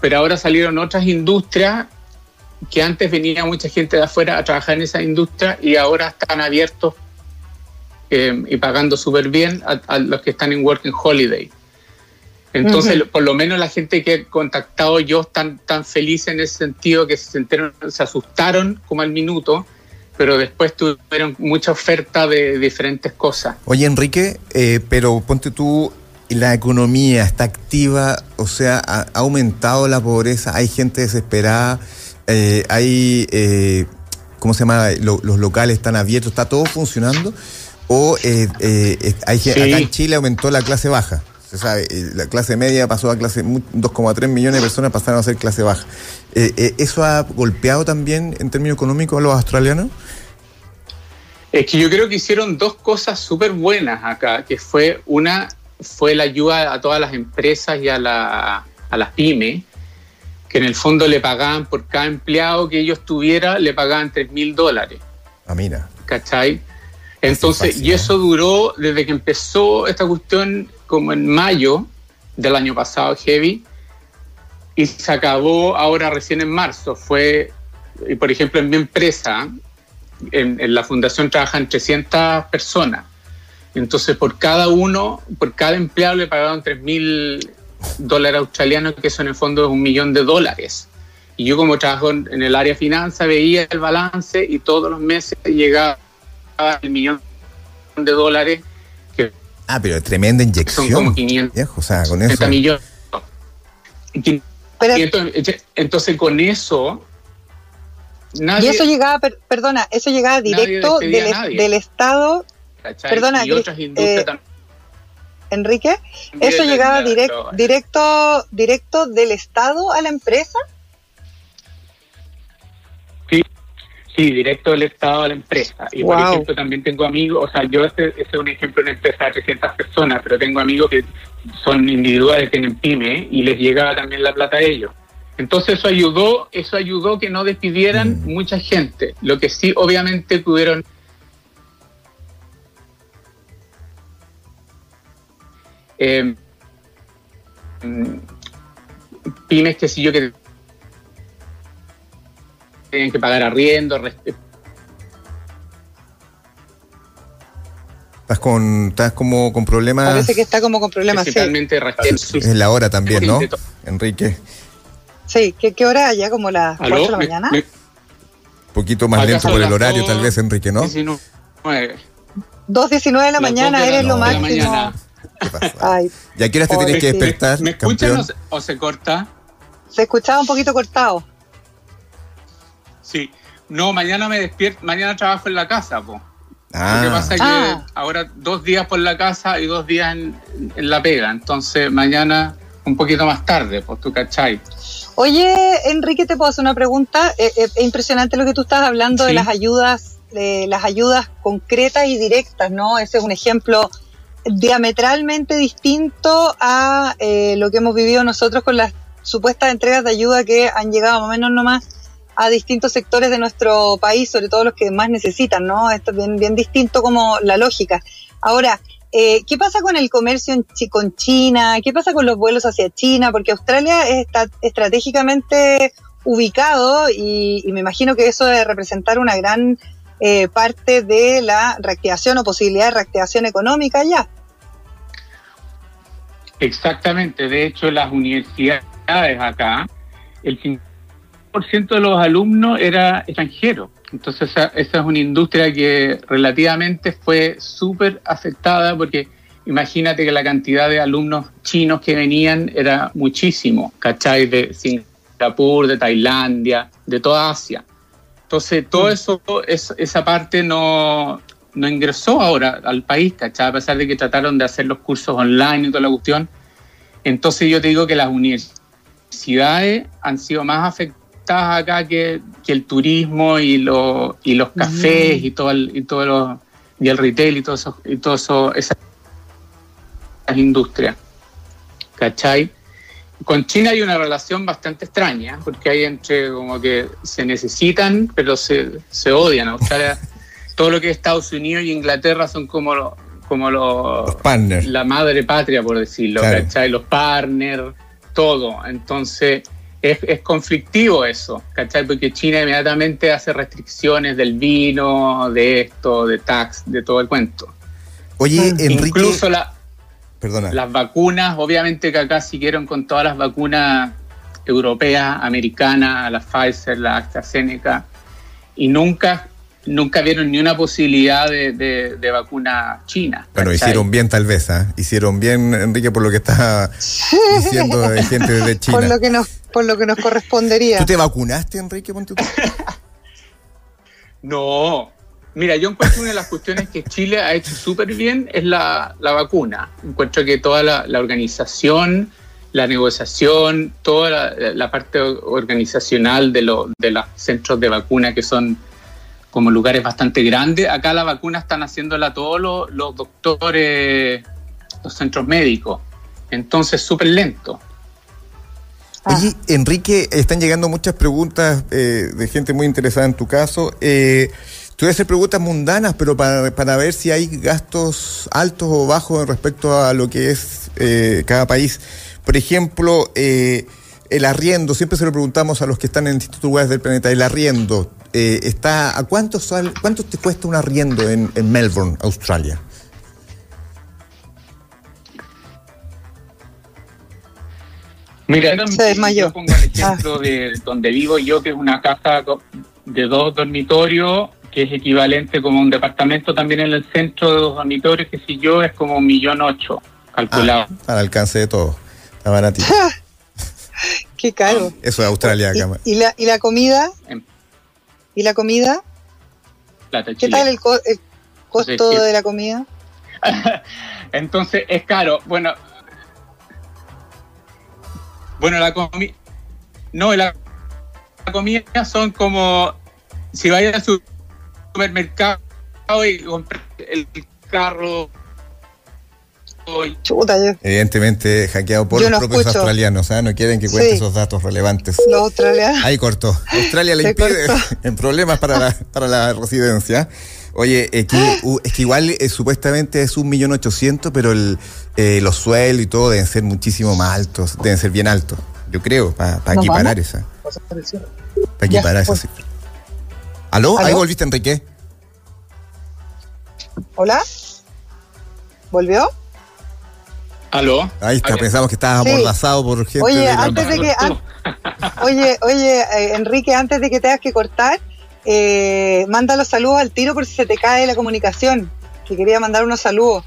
Pero ahora salieron otras industrias que antes venía mucha gente de afuera a trabajar en esa industria y ahora están abiertos eh, y pagando súper bien a, a, los que están en Working Holiday. Entonces, uh -huh. por lo menos la gente que he contactado yo están tan felices en ese sentido que se, enteraron, se asustaron como al minuto, pero después tuvieron mucha oferta de diferentes cosas. Oye, Enrique, eh, pero ponte tú, la economía está activa, o sea, ha, ha aumentado la pobreza, hay gente desesperada, eh, hay, eh, ¿cómo se llama? Lo- los locales están abiertos, ¿está todo funcionando? ¿O eh, eh, hay, Sí. acá en Chile aumentó la clase baja? Se sabe, la clase media pasó a clase, mu- 2,3 millones de personas pasaron a ser clase baja. Eh, eh, ¿Eso ha golpeado también en términos económicos a los australianos? Es que yo creo que hicieron dos cosas súper buenas acá, que fue una fue la ayuda a todas las empresas y a, la, a las pymes, que en el fondo le pagaban por cada empleado que ellos tuviera, le pagaban 3 mil dólares, Ah, mira. ¿cachai? Entonces, fácil, y ¿eh? eso duró desde que empezó esta cuestión como en mayo del año pasado, heavy, y se acabó ahora recién en marzo. Fue, y por ejemplo, en mi empresa, en, en la fundación trabajan 300 personas. Entonces, por cada uno, por cada empleado le pagaron 3 mil dólares australianos, que eso en el fondo es un millón de dólares. Y yo como trabajo en el área finanza, veía el balance y todos los meses llegaba el millón de dólares, que Ah, pero tremenda inyección. son como 500 Viejo, o sea, con 30 eso. millones. Entonces, entonces, con eso, nadie, y eso llegaba, per- perdona, eso llegaba directo del, Estado, ¿cachai? perdona, y otras industrias eh, también. Enrique, eso llegaba direct- la- directo, directo del Estado a la empresa. Sí, sí, directo del Estado a la empresa. Y por ejemplo, también tengo amigos, o sea, yo este, este es un ejemplo de una empresa de 300 personas, pero tengo amigos que son individuales, tienen pyme, y les llegaba también la plata a ellos. Entonces eso ayudó, eso ayudó que no despidieran Mm. mucha gente. Lo que sí, obviamente, tuvieron eh, mm, pymes que sí yo que tienen que pagar arriendo, Estás con, estás como con problemas. Parece que está como con problemas. Sí, principalmente restringir- Es la hora también, ¿no? Enrique, sí. ¿Qué, qué hora ya? ¿Como las 4 ¿Aló? de la Me- mañana? me- un poquito más Acá lento son por el horario, dos tal vez, Enrique, ¿no? 19. 2.19 de la Las mañana, dos de la- eres lo máximo. Mañana. ¿Qué pasa? Ay, ¿Y a qué horas te tienes que sí. despertar, ¿Me escuchan o se, o se corta? se escuchaba un poquito cortado. Sí. No, mañana me despierto, mañana trabajo en la casa, po. Lo que Ah, pasa es Ah. que ahora dos días por la casa y dos días en, en la pega. Entonces mañana un poquito más tarde, pues tú cachai. Oye, Enrique, te puedo hacer una pregunta. Eh, eh, es impresionante lo que tú estás hablando de las ayudas, de las ayudas concretas y directas, ¿no? Ese es un ejemplo diametralmente distinto a eh, lo que hemos vivido nosotros con las supuestas entregas de ayuda que han llegado más o menos nomás a distintos sectores de nuestro país, sobre todo los que más necesitan, ¿no? Esto es bien, bien distinto como la lógica. Ahora, eh, ¿qué pasa con el comercio en Chi- con China? ¿Qué pasa con los vuelos hacia China? Porque Australia está estratégicamente ubicado y, y me imagino que eso debe representar una gran eh, parte de la reactivación o posibilidad de reactivación económica ya. Exactamente. De hecho, las universidades acá, el 50% de los alumnos era extranjero. Entonces, esa, es una industria que relativamente fue súper afectada porque imagínate que la cantidad de alumnos chinos que venían era muchísimo, ¿cachai? De Singapur, de Tailandia, de toda Asia. Entonces, todo eso, es- esa parte no, no ingresó ahora al país, ¿cachai? A pesar de que trataron de hacer los cursos online y toda la cuestión. Entonces, yo te digo que las universidades han sido más afectadas acá que, que el turismo y, lo- y los cafés y todo el, y todo lo- y el retail y todo eso, y todo eso esas industrias. ¿Cachai? Con China hay una relación bastante extraña, porque hay entre como que se necesitan, pero se, se odian. Australia, [laughs] todo lo que es Estados Unidos y Inglaterra son como, lo- como los los partners. la madre patria, por decirlo, Claro. ¿cachai? Los partners, todo. Entonces, es, es conflictivo eso, ¿cachai? Porque China inmediatamente hace restricciones del vino, de esto, de tax, de todo el cuento. Oye, Enrique, Incluso la, perdona. las vacunas, obviamente que acá siguieron con todas las vacunas europeas, americanas, la Pfizer, la AstraZeneca, y nunca nunca vieron ni una posibilidad de, de, vacuna china. Bueno, hicieron bien tal vez, ¿ah? Hicieron bien, Enrique, por lo que está [laughs] diciendo de gente de China. por, lo que nos, por lo que nos correspondería. ¿Tú te vacunaste, Enrique? [laughs] no. Mira, yo encuentro una de las cuestiones que Chile ha hecho súper bien es la, la, vacuna. Encuentro que toda la, la organización, la negociación, toda la, la parte organizacional de, lo, de los centros de vacuna que son como lugares bastante grandes. Acá la vacuna están haciéndola todos los, doctores, los centros médicos. Entonces, súper lento. Oye, Enrique, están llegando muchas preguntas eh, de gente muy interesada en tu caso. Eh, tú voy a hacer preguntas mundanas, pero para, para, ver si hay gastos altos o bajos respecto a lo que es eh, cada país. Por ejemplo, eh, el arriendo, siempre se lo preguntamos a los que están en distintos lugares del planeta, el arriendo, eh, está ¿a cuánto, sal, cuánto te cuesta un arriendo en, Melbourne, Australia? Mira, yo pongo el ejemplo ah. de donde vivo yo, que es una casa de dos dormitorios, que es equivalente como un departamento también en el centro de dos dormitorios, que si yo es como un millón ocho calculado. Ah, al alcance de todo, está baratito. [laughs] Qué caro. Eso es Australia, ¿Y, ¿Y, la, ¿Y la comida? ¿Y la comida? ¿Qué tal el, costo de la comida? [laughs] Entonces es caro. Bueno, bueno la comida, no la, comida son como si vayas al supermercado y compras el carro Evidentemente hackeado por los propios australianos, ¿ah? no quieren que cuente esos datos relevantes. Los australianos. Ahí cortó. Australia le impide [laughs] en problemas para la, para la residencia. Oye, es que igual eh, supuestamente es un millón ochocientos, pero el, eh, los sueldos y todo deben ser muchísimo más altos, deben ser bien altos, yo creo, para equiparar esa. Para equiparar esa cifra. ¿Aló? ¿Aló? ¿Ahí volviste, Enrique? ¿Hola? ¿Volvió? ¿Aló? Ahí está, pensamos que estabas amordazado por gente. Oye, antes de que. oye, oye, eh, Enrique, antes de que tengas que cortar, eh, manda los saludos al tiro por si se te cae la comunicación. Que quería mandar unos saludos.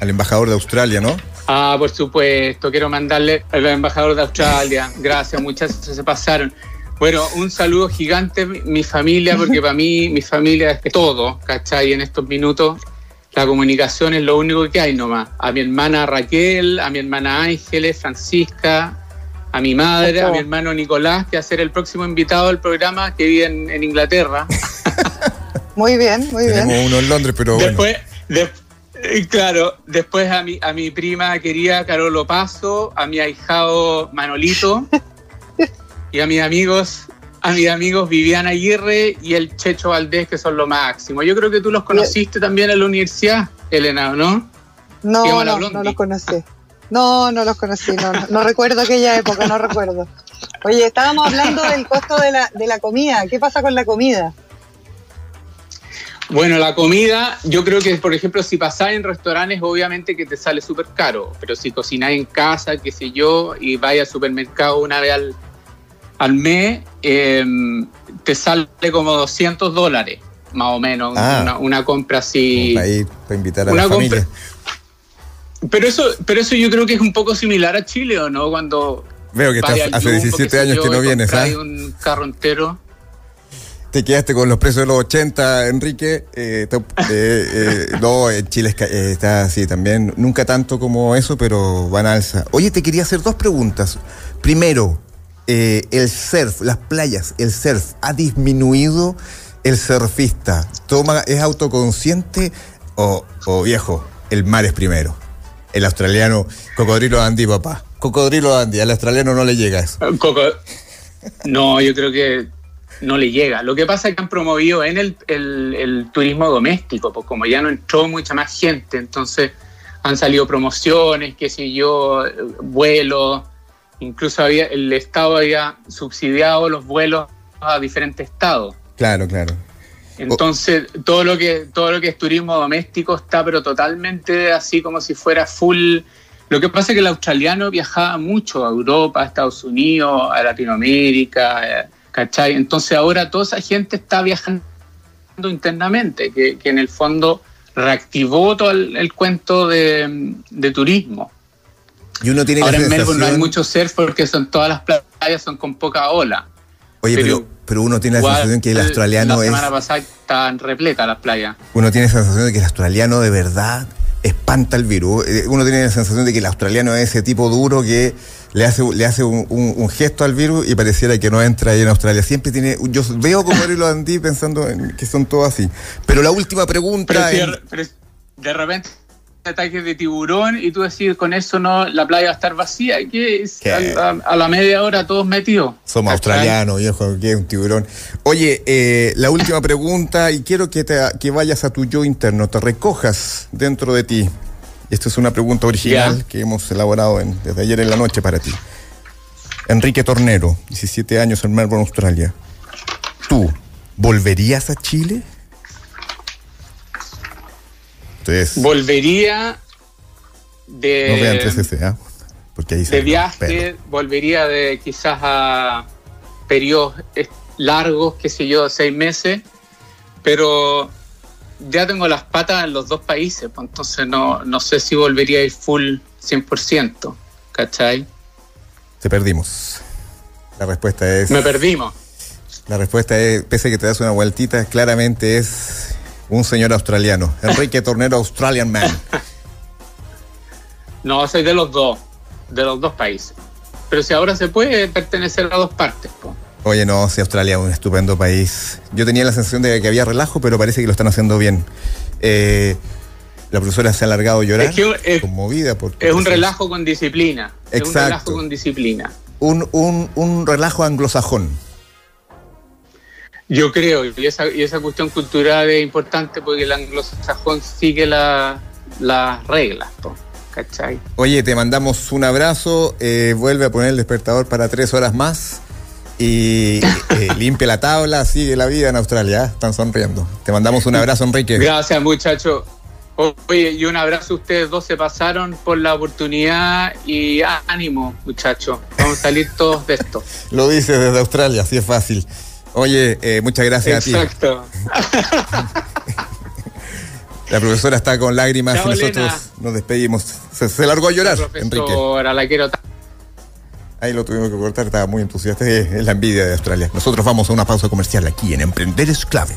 Al embajador de Australia, ¿no? Ah, por supuesto, quiero mandarle al embajador de Australia. Gracias, muchas se pasaron. Bueno, un saludo gigante mi familia, porque para mí mi familia es todo, ¿cachai? En estos minutos la comunicación es lo único que hay nomás. A mi hermana Raquel, a mi hermana Ángeles, Francisca, a mi madre, a mi hermano Nicolás, que va a ser el próximo invitado del programa que vive en, Inglaterra. [laughs] muy bien, muy bien. Tenemos uno en Londres, pero después, eh, claro, después a mi, a mi prima querida Carolo Paso, a mi ahijado Manolito y a mis amigos a mis amigos Viviana Aguirre y el Checho Valdés, que son lo máximo. Yo creo que tú los conociste también en la universidad, Elena, ¿no? No, no, no los conocí. No, no los conocí, no, no, recuerdo aquella época, no recuerdo. Oye, estábamos hablando del costo de la, de la comida. ¿Qué pasa con la comida? Bueno, la comida, yo creo que, por ejemplo, si pasás en restaurantes, obviamente que te sale súper caro, pero si cocinás en casa, qué sé yo, y vais al supermercado una vez al, al mes em, te sale como 200 dólares, más o menos, ah. una, compra así. Para, invitar a la familia. Pero eso, pero eso yo creo que es un poco similar a Chile, ¿o no? Cuando Veo que hace 17 años que no vienes, ¿ah? un carro entero. Te quedaste con los precios de los 80, Enrique. Eh, eh, eh, [laughs] no, en Chile está así también. Nunca tanto como eso, pero van a alza. Oye, te quería hacer dos preguntas. Primero, eh, el surf, las playas, el surf, ha disminuido el surfista? Toma, ¿Es autoconsciente o, viejo? El mar es primero. El australiano, cocodrilo Andy, papá. Cocodrilo Andy, al australiano no le llega eso. no, yo creo que no le llega. Lo que pasa es que han promovido en el, el, turismo doméstico, pues como ya no entró mucha más gente, entonces han salido promociones, qué sé yo, vuelos Incluso había, el Estado había subsidiado los vuelos a diferentes estados. Claro, claro. Entonces, todo lo que todo lo que es turismo doméstico está pero totalmente así como si fuera full. Lo que pasa es que el australiano viajaba mucho a Europa, a Estados Unidos, a Latinoamérica, eh, ¿cachai? Entonces ahora toda esa gente está viajando internamente, que, que en el fondo reactivó todo el, el cuento de, de turismo. Y uno tiene Ahora la en Melbourne no hay mucho surf porque son todas las playas son con poca ola. Oye, pero, pero pero uno tiene la Igual, sensación que el australiano La es. semana pasada estaban repletas las playas. Uno tiene la sensación de que el australiano de verdad espanta el virus. Eh, Uno tiene la sensación de que el australiano es ese tipo duro que le hace, le hace un, un- un gesto al virus y pareciera que no entra ahí en Australia. Siempre tiene. Yo veo como él lo andí pensando en que son todos así. Pero la última pregunta. Pero, si en- de, pero de repente ataques de tiburón y tú decís con eso no la playa va a estar vacía ¿Qué es? ¿Qué? A, a- a la media hora todos metidos Somos australianos, viejo, que es un tiburón. Oye, eh, la última pregunta, y quiero que, te, que vayas a tu yo interno, te recojas dentro de ti. Esta es una pregunta original que hemos elaborado en- desde ayer en la noche para ti. Enrique Tornero, 17 años en Melbourne, Australia. ¿Tú volverías a Chile? Volvería de, no vean 3S, ¿ah? Porque ahí se de viaje volvería de quizás a periodos largos qué sé yo seis meses pero ya tengo las patas en los dos países pues entonces no, no sé si volvería a ir full 100% ¿cachai? Te perdimos. La respuesta es. me perdimos La respuesta es, pese a que te das una vueltita, claramente es un señor australiano. Enrique Tornero, Australian Man. No, soy de los dos, de los dos países. Pero si ahora se puede pertenecer a dos partes, po. Oye, no, si Australia es un estupendo país. Yo tenía la sensación de que había relajo, pero parece que lo están haciendo bien. Eh, la profesora se ha alargado a llorar, Es que es- conmovida. Por, es un relajo con disciplina. Es un Exacto. relajo con disciplina. Un, un, un relajo anglosajón. Yo creo, y esa, y esa cuestión cultural es importante porque el anglosajón sigue la- las reglas, po, ¿cachai? Oye, te mandamos un abrazo. eh, vuelve a poner el despertador para tres horas más. Y eh, [laughs] limpia la tabla, sigue la vida en Australia. ¿eh? Están sonriendo. Te mandamos un abrazo, Enrique. [laughs] Gracias, muchachos. Oye, y un abrazo a ustedes dos, se pasaron por la oportunidad y ánimo, muchachos. Vamos a salir todos de esto. [laughs] Lo dices desde Australia, así es fácil. Oye, eh, muchas gracias a ti. Exacto. [laughs] La profesora está con lágrimas Chao, y nosotros Elena. nos despedimos. Se, se largó a llorar, Enrique. Profesora, la quiero. Ahí lo tuvimos que cortar, estaba muy entusiasta. Es la envidia de Australia. Nosotros vamos a una pausa comercial aquí en Emprender es clave.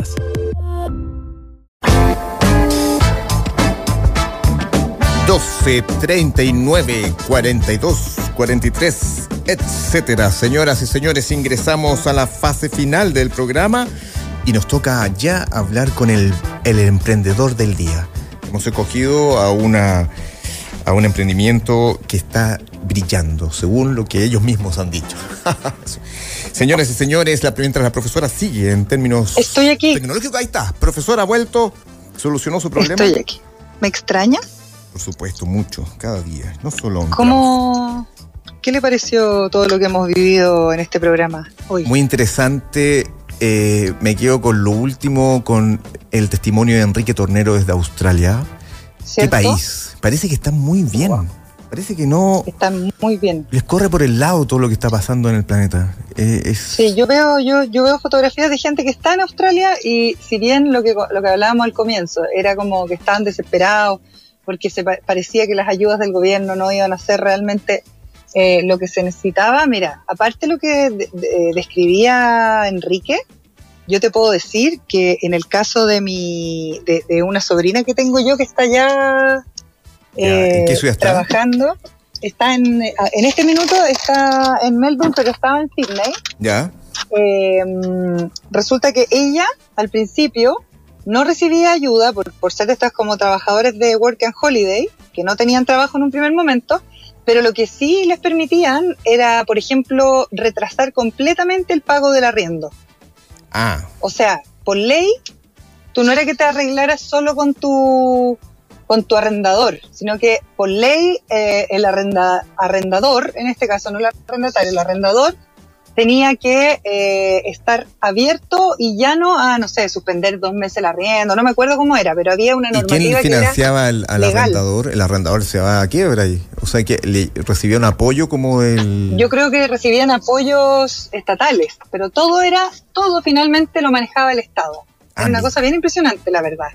12, 39, 42, 43, etcétera. Señoras y señores, ingresamos a la fase final del programa y nos toca ya hablar con el, el emprendedor del día. Hemos escogido a, una, a un emprendimiento que está brillando, según lo que ellos mismos han dicho. [laughs] Señores y señores, la, mientras la profesora sigue en términos Estoy aquí. tecnológicos, ahí está. Profesora ha vuelto, solucionó su problema. Estoy aquí. ¿Me extraña? Por supuesto, mucho, cada día, no solo. ¿Cómo? ¿Qué le pareció todo lo que hemos vivido en este programa hoy? Muy interesante. eh, me quedo con lo último, con el testimonio de Enrique Tornero desde Australia. ¿Qué país? Parece que está muy bien. Parece que no Está muy bien. les corre por el lado todo lo que está pasando en el planeta. Eh, es, Sí, yo veo, yo, yo veo fotografías de gente que está en Australia y si bien lo que, lo que hablábamos al comienzo era como que estaban desesperados porque se pa- parecía que las ayudas del gobierno no iban a ser realmente eh, lo que se necesitaba, mira, aparte lo que de- de- describía Enrique, yo te puedo decir que en el caso de mi, de, de una sobrina que tengo yo que está ya, Ya, ¿en qué ciudad está? trabajando, está en, en este minuto está en Melbourne, pero estaba en Sydney. ¿Ya? Eh, resulta que ella, al principio, no recibía ayuda por, por ser estas como trabajadores de Work and Holiday, que no tenían trabajo en un primer momento, pero lo que sí les permitían era, por ejemplo, retrasar completamente el pago del arriendo. Ah, O sea, por ley, tú no era que te arreglaras solo con tu con tu arrendador, sino que por ley eh, el arrenda- arrendador, en este caso no el arrendatario, el arrendador tenía que eh, estar abierto y ya no a, no sé, suspender dos meses el arriendo, no me acuerdo cómo era, pero había una ¿y quién normativa que era... financiaba al, legal. arrendador? El arrendador se va a quiebra ahí. O sea, que le recibió un apoyo como el... Yo creo que recibían apoyos estatales, pero todo era, todo finalmente lo manejaba el Estado. Ah, Era una cosa bien impresionante, la verdad.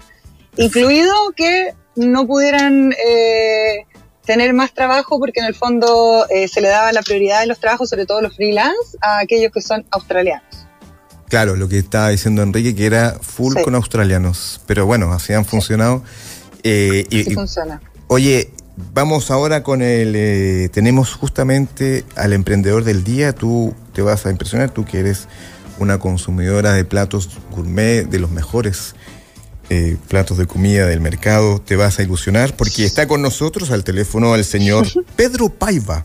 Incluido que no pudieran eh, tener más trabajo porque en el fondo eh, se le daba la prioridad de los trabajos, sobre todo los freelance, a aquellos que son australianos. Claro, lo que estaba diciendo Enrique, que era full Sí. con australianos. Pero bueno, así han funcionado. Eh, y- y- funciona. Oye, vamos ahora con el... eh, tenemos justamente al emprendedor del día. Tú te vas a impresionar, tú que eres una consumidora de platos gourmet, de los mejores eh, platos de comida del mercado. Te vas a ilusionar porque está con nosotros al teléfono el señor [laughs] Pedro Paiva,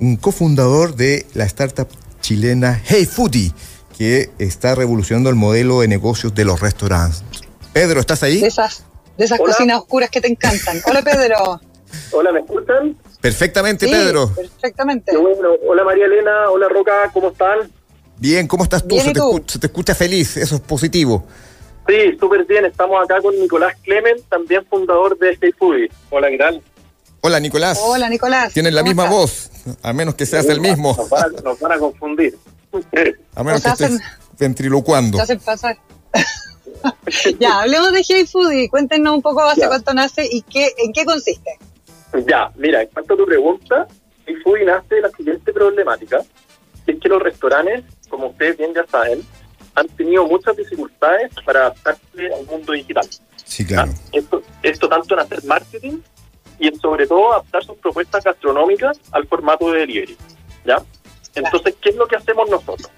un cofundador de la startup chilena Hey Foodie, que está revolucionando el modelo de negocios de los restaurantes. Pedro, ¿estás ahí? De esas, de esas Hola. cocinas oscuras que te encantan. Hola Pedro. Hola, ¿me escuchan? Perfectamente, Sí, Pedro. Perfectamente. Qué bueno. Hola María Elena, hola Roca, ¿cómo están? Bien, ¿cómo estás tú? Bien, Se ¿y te, tú? se te escucha feliz, eso es positivo. Sí, súper bien. Estamos acá con Nicolás Clement, también fundador de Stay Foodie. Hola, ¿qué tal? Hola, Nicolás. Hola Nicolás. Tienen la ¿Cómo misma estás? voz, a menos que seas el mismo, Nos van a, nos van a confundir. a menos que Nos estés hacen- ventrilocuando. Te hacen pasar. [laughs] ya, hablemos de Hey Foodie. Cuéntenos un poco hace Ya. cuánto nace y qué, en qué consiste. Ya, mira, en cuanto a tu pregunta, Stay Foodie nace de la siguiente problemática, que es que los restaurantes, como ustedes bien ya saben, han tenido muchas dificultades para adaptarse al mundo digital. Sí, claro. ¿ya? Esto, esto tanto en hacer marketing y en sobre todo adaptar sus propuestas gastronómicas al formato de delivery. ¿ya? Entonces, ¿qué es lo que hacemos nosotros?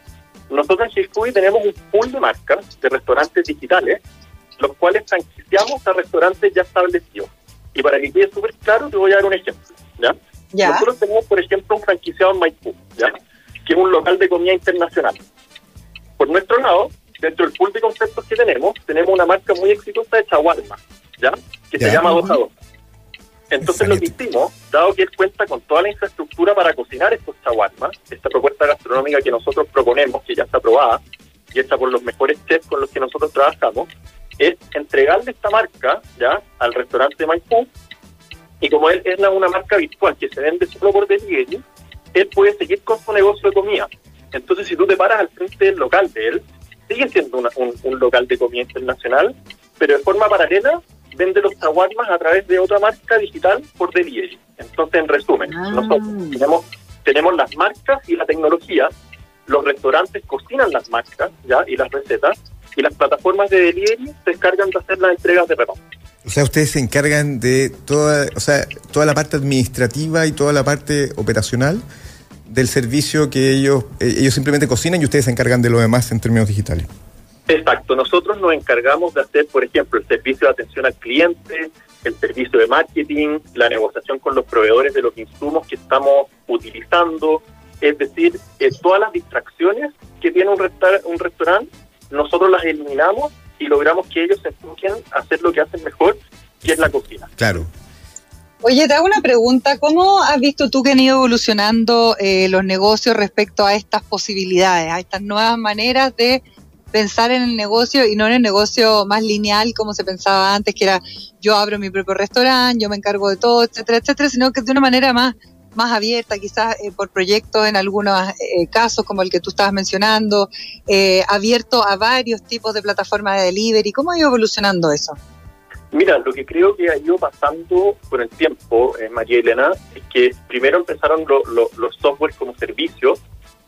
Nosotros en Foodie tenemos un pool de marcas de restaurantes digitales, los cuales franquiciamos a restaurantes ya establecidos. Y para que quede súper claro, te voy a dar un ejemplo. ¿ya? Ya. Nosotros tenemos, por ejemplo, un franquiciado en Maipú, ¿ya? que es un local de comida internacional. Por nuestro lado, dentro del pool de conceptos que tenemos, tenemos una marca muy exitosa de chaguarma, ¿ya? que Ya. se llama 2 a 2. Entonces lo que hicimos, dado que él cuenta con toda la infraestructura para cocinar estos chaguarmas, esta propuesta gastronómica que nosotros proponemos, que ya está aprobada y hecha por los mejores chefs con los que nosotros trabajamos, es entregarle esta marca ya al restaurante de Maipú y como él es una marca virtual que se vende solo por delivery, él puede seguir con su negocio de comida. Entonces, si tú te paras al frente del local de él, sigue siendo una- un, un local de comida internacional, pero de forma paralela vende los shawarmas a través de otra marca digital por delivery. Entonces, en resumen, Ah. nosotros tenemos, tenemos las marcas y la tecnología, los restaurantes cocinan las marcas ya y las recetas, y las plataformas de delivery se encargan de hacer las entregas de reparto. O sea, ustedes se encargan de toda, o sea, toda la parte administrativa y toda la parte operacional del servicio que ellos, eh, ellos simplemente cocinan y ustedes se encargan de lo demás en términos digitales. Exacto, nosotros nos encargamos de hacer, por ejemplo, el servicio de atención al cliente, el servicio de marketing, la negociación con los proveedores de los insumos que estamos utilizando, es decir, eh, todas las distracciones que tiene un, resta- un restaurante, nosotros las eliminamos y logramos que ellos se enfoquen a hacer lo que hacen mejor, que es la cocina. Claro. Oye, te hago una pregunta. ¿Cómo has visto tú que han ido evolucionando eh, los negocios respecto a estas posibilidades, a estas nuevas maneras de pensar en el negocio y no en el negocio más lineal como se pensaba antes, que era yo abro mi propio restaurante, yo me encargo de todo, etcétera, etcétera, sino que de una manera más, más abierta, quizás eh, por proyectos en algunos eh, casos como el que tú estabas mencionando, eh, abierto a varios tipos de plataformas de delivery. ¿Cómo ha ido evolucionando eso? Mira, lo que creo que ha ido pasando con el tiempo, eh, María Elena, es que primero empezaron lo- lo- los software como servicios,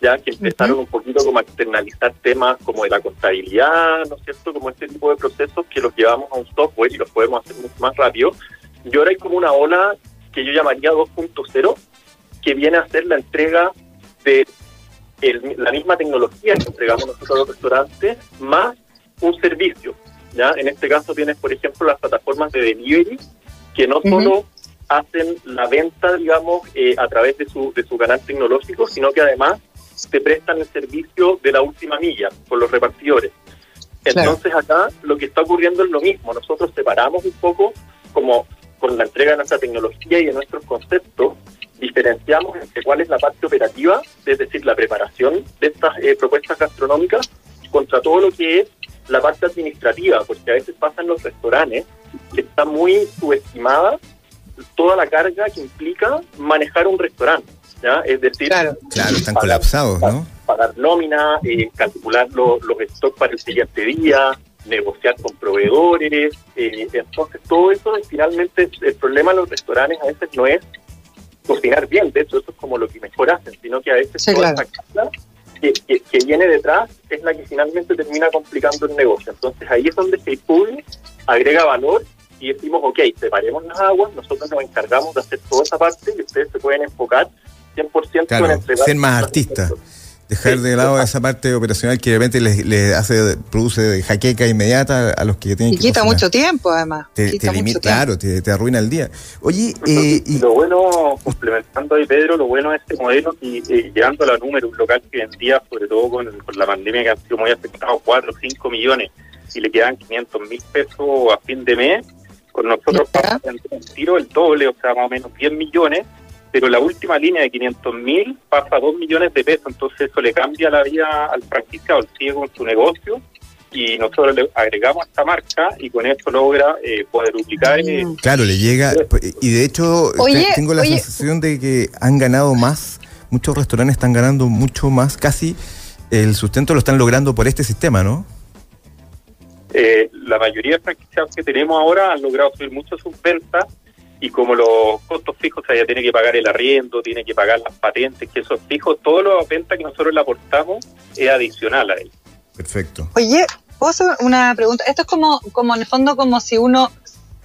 ya que empezaron un poquito como a externalizar temas como de la contabilidad, ¿no es cierto? Como este tipo de procesos que los llevamos a un software y los podemos hacer mucho más rápido. Y ahora hay como una ola que yo llamaría 2.0, que viene a ser la entrega de el- la misma tecnología que entregamos nosotros a los restaurantes, más un servicio. ¿Ya? En este caso tienes, por ejemplo, las plataformas de delivery, que no solo hacen la venta, digamos, eh, a través de su, de su canal tecnológico, sino que además te prestan el servicio de la última milla con los repartidores. Entonces acá lo que está ocurriendo es lo mismo. Nosotros separamos un poco como con la entrega de nuestra tecnología y de nuestros conceptos, diferenciamos entre cuál es la parte operativa, es decir, la preparación de estas eh, propuestas gastronómicas, contra todo lo que es la parte administrativa, porque a veces pasa en los restaurantes que está muy subestimada toda la carga que implica manejar un restaurante. ¿ya? Es decir, claro, están colapsados, ¿no? Pagar nómina, eh, calcular los stocks para el siguiente día, negociar con proveedores. Eh, entonces, todo eso finalmente el problema de los restaurantes a veces no es cocinar bien, de hecho, eso es como lo que mejor hacen, sino que a veces toda esa carga que, que, viene detrás es la que finalmente termina complicando el negocio. Entonces, ahí es donde Facebook agrega valor y decimos, ok, separemos las aguas, nosotros nos encargamos de hacer toda esa parte y ustedes se pueden enfocar 100% en entregar. Ser más artistas. Dejar de lado esa parte operacional que de repente le, hace, produce jaqueca inmediata a los que tienen y quita mucho tiempo, además. Te, limita, claro, te, arruina el día. Oye, eh, y lo bueno, complementando ahí, Pedro, lo bueno de este modelo y eh, llegando a la número, un local que vendía, sobre todo con, la pandemia que han sido muy afectados, 4 o 5 millones, y le quedan 500 mil pesos a fin de mes, con nosotros pasa un tiro el doble, o sea, más o menos 10 millones, pero la última línea de 500 mil pasa a 2 millones de pesos, entonces eso le cambia la vida al franquiciado, sigue con su negocio y nosotros le agregamos esta marca y con eso logra eh, poder duplicar. Eh, mm. claro, le llega, y de hecho tengo la sensación de que han ganado más, muchos restaurantes están ganando mucho más, casi el sustento lo están logrando por este sistema, ¿no? Eh, la mayoría de franquiciados que tenemos ahora han logrado subir mucho sus ventas y como los costos fijos, o sea, ya tiene que pagar el arriendo, tiene que pagar las patentes, que esos fijos, todo lo venta que nosotros le aportamos es adicional a él. Perfecto. Oye, ¿puedo hacer una pregunta? Esto es como, como en el fondo como si uno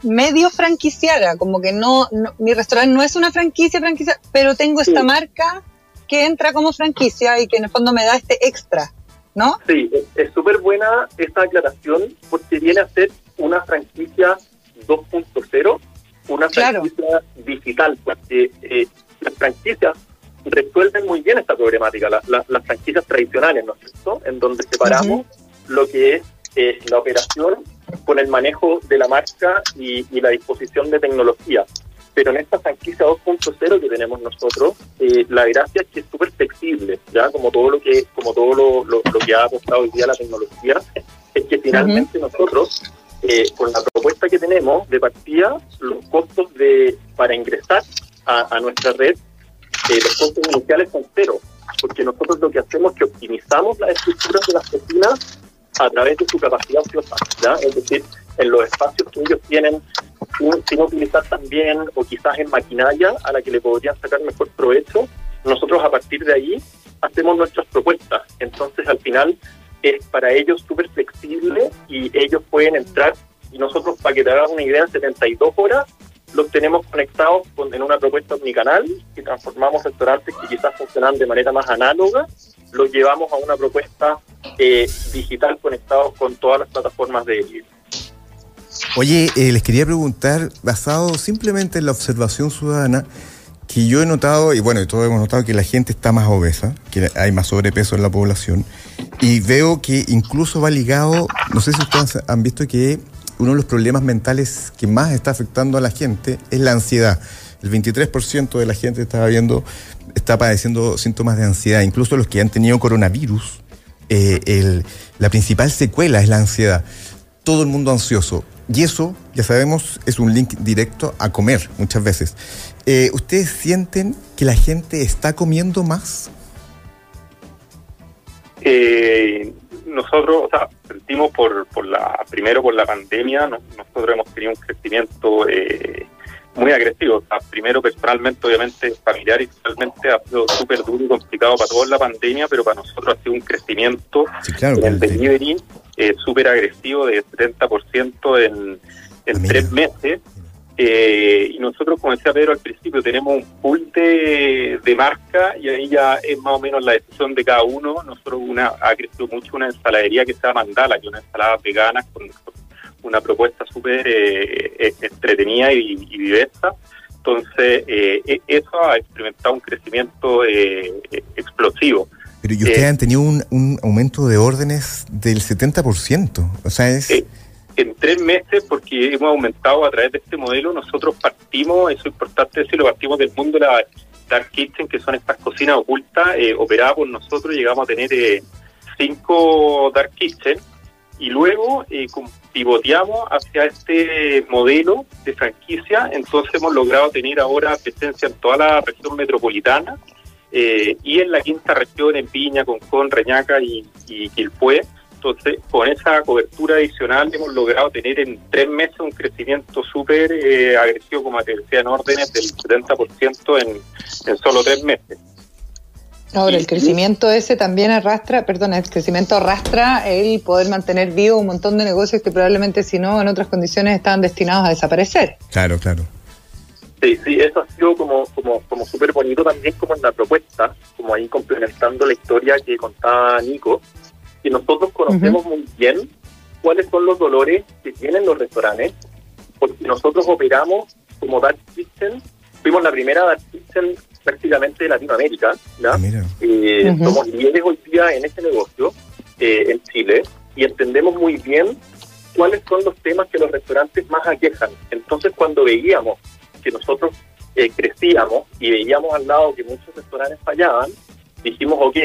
medio franquiciara, como que no, mi restaurante no es una franquicia franquicia, pero tengo esta marca que entra como franquicia y que en el fondo me da este extra, ¿no? Sí, es súper buena esta aclaración porque viene a ser una franquicia 2.0 una franquicia digital, porque eh, las franquicias resuelven muy bien esta problemática, las franquicias tradicionales, ¿no es cierto? En donde separamos lo que es eh, la operación con el manejo de la marca y, la disposición de tecnología. Pero en esta franquicia 2.0 que tenemos nosotros, eh, la gracia es que es súper flexible, ya como todo lo que como todo lo, que ha apostado hoy día la tecnología, es que finalmente nosotros eh, con la propuesta que tenemos de partida, los costos de para ingresar a, nuestra red, eh, los costos iniciales son cero, porque nosotros lo que hacemos es que optimizamos las estructuras de las cocinas a través de su capacidad ociosa, es decir, en los espacios que ellos tienen sin utilizar también o quizás en maquinaria a la que le podrían sacar mejor provecho, nosotros a partir de ahí hacemos nuestras propuestas. Entonces al final es para ellos súper flexible y ellos pueden entrar y nosotros, para que te hagas una idea, en 72 horas los tenemos conectados con, en una propuesta omnicanal y transformamos restaurantes que quizás funcionan de manera más análoga, los llevamos a una propuesta eh, digital conectados con todas las plataformas de delivery. Oye, eh, les quería preguntar, basado simplemente en la observación ciudadana, que yo he notado, y bueno, todos hemos notado que la gente está más obesa, que hay más sobrepeso en la población, y veo que incluso va ligado, no sé si ustedes han visto que uno de los problemas mentales que más está afectando a la gente es la ansiedad. El 23% de la gente estaba viendo, está padeciendo síntomas de ansiedad, incluso los que han tenido coronavirus. Eh, la principal secuela es la ansiedad. Todo el mundo ansioso. Y eso, ya sabemos, es un link directo a comer muchas veces. Eh, ¿Ustedes sienten que la gente está comiendo más? Eh, nosotros, o sea, sentimos por, por la, primero por la pandemia, nosotros hemos tenido un crecimiento eh, muy agresivo. primero, personalmente, obviamente, familiar y socialmente ha sido súper duro y complicado para todos la pandemia, pero para nosotros ha sido un crecimiento en el delivery eh, súper agresivo de 70% en, en tres meses. Eh, y nosotros, como decía Pedro al principio, tenemos un pool de, de, marca y ahí ya es más o menos la decisión de cada uno. Nosotros una ha crecido mucho una ensaladería que se llama Mandala, que es una ensalada vegana con, una propuesta súper eh, eh, entretenida y, diversa. Entonces, eh, e, eso ha experimentado un crecimiento eh, explosivo. Pero y ustedes han tenido un, un, aumento de órdenes del 70%, o sea, es... en tres meses, porque hemos aumentado a través de este modelo, nosotros partimos, eso es importante decirlo, partimos del mundo de la Dark Kitchen, que son estas cocinas ocultas, operadas por nosotros, llegamos a tener cinco Dark Kitchen, y luego eh, pivoteamos hacia este modelo de franquicia, entonces hemos logrado tener ahora presencia en toda la región metropolitana eh, y en la quinta región, en Piña, Concón, Reñaca y, y Quilpué. Entonces, con esa cobertura adicional hemos logrado tener en tres meses un crecimiento súper eh, agresivo, como te decía, en órdenes del 70% en, en solo tres meses. Ahora, el crecimiento ese también arrastra, perdón, el crecimiento arrastra el poder mantener vivo un montón de negocios que probablemente si no, en otras condiciones estaban destinados a desaparecer. Claro, claro. Sí, sí, eso ha sido como, como, como súper bonito también como en la propuesta, como ahí complementando la historia que contaba Nico, que nosotros conocemos muy bien cuáles son los dolores que tienen los restaurantes, porque nosotros operamos como Dark Kitchen, fuimos la primera Dark Kitchen prácticamente de Latinoamérica. ¿ya? Ah, eh, somos líderes hoy día en este negocio eh, en Chile y entendemos muy bien cuáles son los temas que los restaurantes más aquejan. Entonces, cuando veíamos que nosotros eh, crecíamos y veíamos al lado que muchos restaurantes fallaban, dijimos, ok,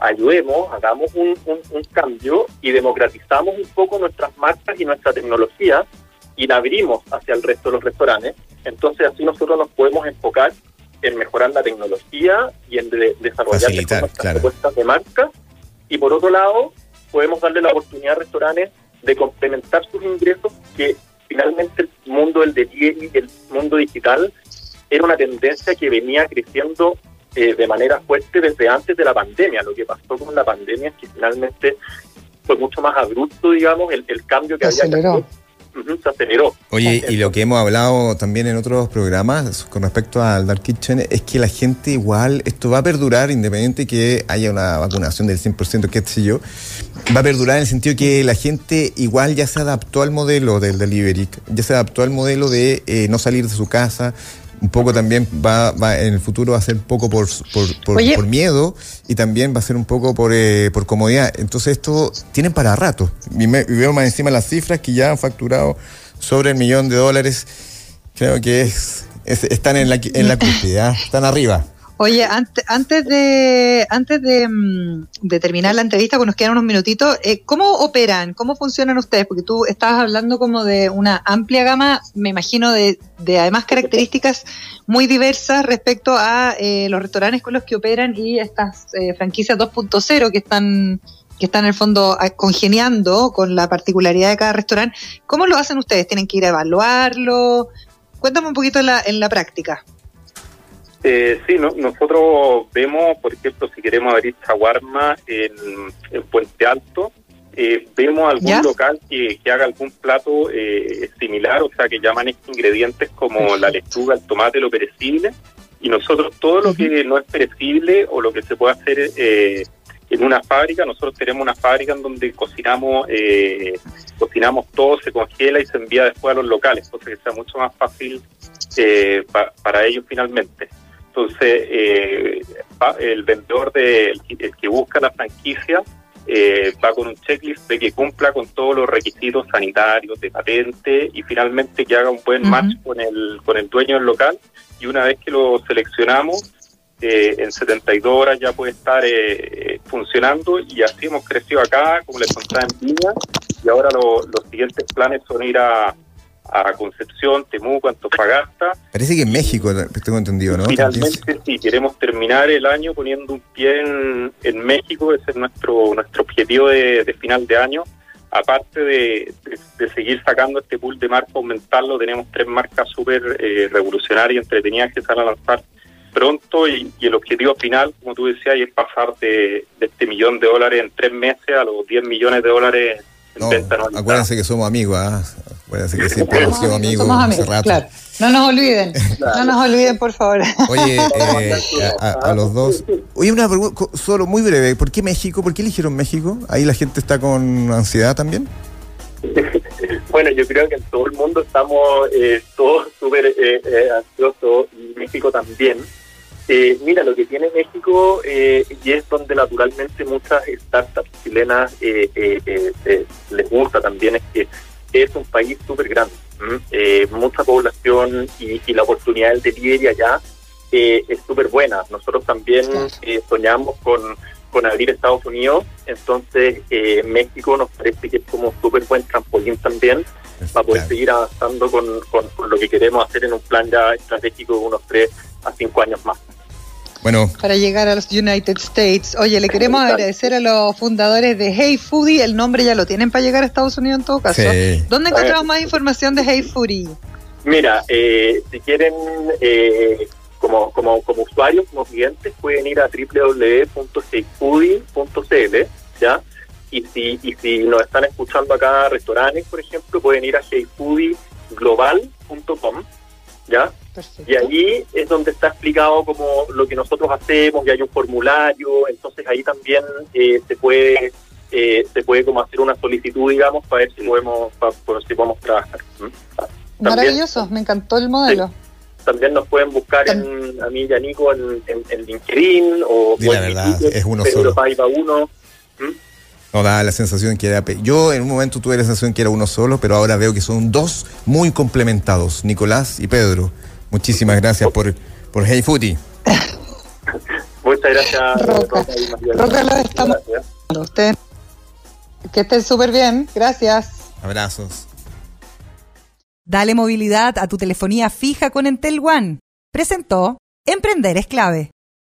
ayudemos, hagamos un, un, cambio y democratizamos un poco nuestras marcas y nuestra tecnología y la abrimos hacia el resto de los restaurantes. Entonces así nosotros nos podemos enfocar en mejorar la tecnología y en desarrollar nuestras propuestas de marca. Y por otro lado, podemos darle la oportunidad a restaurantes de complementar sus ingresos, que finalmente el mundo del delivery, el mundo digital, era una tendencia que venía creciendo eh, de manera fuerte desde antes de la pandemia. Lo que pasó con la pandemia es que finalmente fue mucho más abrupto, digamos, el, cambio que había que se aceleró. Oye, y lo que hemos hablado también en otros programas con respecto al Dark Kitchen es que la gente igual, esto va a perdurar independiente que haya una vacunación del 100%, qué sé yo, va a perdurar en el sentido que la gente igual ya se adaptó al modelo del delivery, ya se adaptó al modelo de eh, no salir de su casa, un poco también va, va en el futuro va a ser un poco por, por, miedo y también va a ser un poco por, eh, por comodidad. Entonces esto tienen para rato. Y, veo más encima las cifras que ya han facturado sobre el millón de dólares. Creo que es, están en la, en la cúspide, ¿ah? están arriba. Oye, antes, antes de antes mm, de, terminar la entrevista, pues nos quedan unos minutitos, eh, ¿cómo operan? ¿Cómo funcionan ustedes? Porque tú estabas hablando como de una amplia gama, me imagino, de, de además características muy diversas respecto a eh, los restaurantes con los que operan y estas eh, franquicias 2.0 que están que están en el fondo ah, congeniando con la particularidad de cada restaurante. ¿Cómo lo hacen ustedes? ¿Tienen que ir a evaluarlo? Cuéntame un poquito la, en la práctica. Eh, sí, nosotros vemos, por ejemplo, si queremos abrir shawarma en, en Puente Alto, eh, vemos algún local que, haga algún plato eh, similar, o sea, que llaman estos ingredientes como la lechuga, el tomate, lo perecible, y nosotros todo lo que no es perecible o lo que se puede hacer eh, en una fábrica, nosotros tenemos una fábrica en donde cocinamos cocinamos todo, se congela y se envía después a los locales, cosa que sea mucho más fácil para ellos finalmente. Entonces, eh, el vendedor de, el, que busca la franquicia eh, va con un checklist de que cumpla con todos los requisitos sanitarios, de patente y finalmente que haga un buen match con el, con el dueño del local. Y una vez que lo seleccionamos, eh, en 72 horas ya puede estar funcionando y así hemos crecido acá, como les contaba en Viña, y ahora los siguientes planes son ir a, a Concepción, Temuco, Antofagasta. Parece que en México, tengo entendido, ¿no? Finalmente sí, queremos terminar el año poniendo un pie en, México, ese es nuestro, nuestro objetivo de, final de año. Aparte de, seguir sacando este pool de marcas, aumentarlo, tenemos tres marcas súper eh, revolucionarias, entretenidas que se van a lanzar pronto y, el objetivo final, como tú decías, es pasar de, de este millón de dólares en tres meses a los 10 millones de dólares no, acuérdense que somos amigos, ¿ah? Acuérdense que siempre hemos sido amigos somos amigos, rato. Claro. No nos olviden, no nos olviden, por favor. Oye, eh, [laughs] a, los dos. Oye, una pregunta, solo muy breve. ¿Por qué México? ¿Por qué eligieron México? ¿Ahí la gente está con ansiedad también? [laughs] Bueno, yo creo que en todo el mundo estamos eh, todos súper eh, eh, ansiosos y México también. Eh, mira, lo que tiene México eh, y es donde naturalmente muchas startups chilenas eh, les gusta también es que es un país súper grande, mucha población y, y, la oportunidad del delivery allá es súper buena. Nosotros también soñamos con con abrir Estados Unidos, entonces eh, México nos parece que es como súper buen trampolín también para poder seguir avanzando con, con, lo que queremos hacer en un plan ya estratégico de unos 3 a 5 años más. Bueno. Para llegar a los United States. Oye, le queremos agradecer a los fundadores de Hey Foodie. El nombre ya lo tienen para llegar a Estados Unidos en todo caso. ¿Dónde encontramos más información de Hey Foodie? Mira, eh, si quieren eh, como, como, como usuarios, como clientes, pueden ir a www.seafoodie.cl, ¿ya? Y si, y si nos están escuchando acá restaurantes, por ejemplo, pueden ir a seafoodieglobal.com, ¿ya? Y allí es donde está explicado como lo que nosotros hacemos, y hay un formulario, entonces ahí también eh, se puede eh, se puede como hacer una solicitud, digamos, para ver si podemos, para, si podemos trabajar. Maravilloso, me encantó el modelo también nos pueden buscar en, a mí y a Nico en, en, LinkedIn o, la verdad, es uno solo. uno. ¿Mm? No da la sensación que era. Yo en un momento tuve la sensación que era uno solo, pero ahora veo que son dos muy complementados, Nicolás y Pedro. Muchísimas gracias por, por Hey Footy. [laughs] Muchas gracias, Roca. Roca, lo estamos. Usted. Que estén súper bien. Gracias. Abrazos. Dale movilidad a tu telefonía fija con Entel One. Presentó Emprender es clave.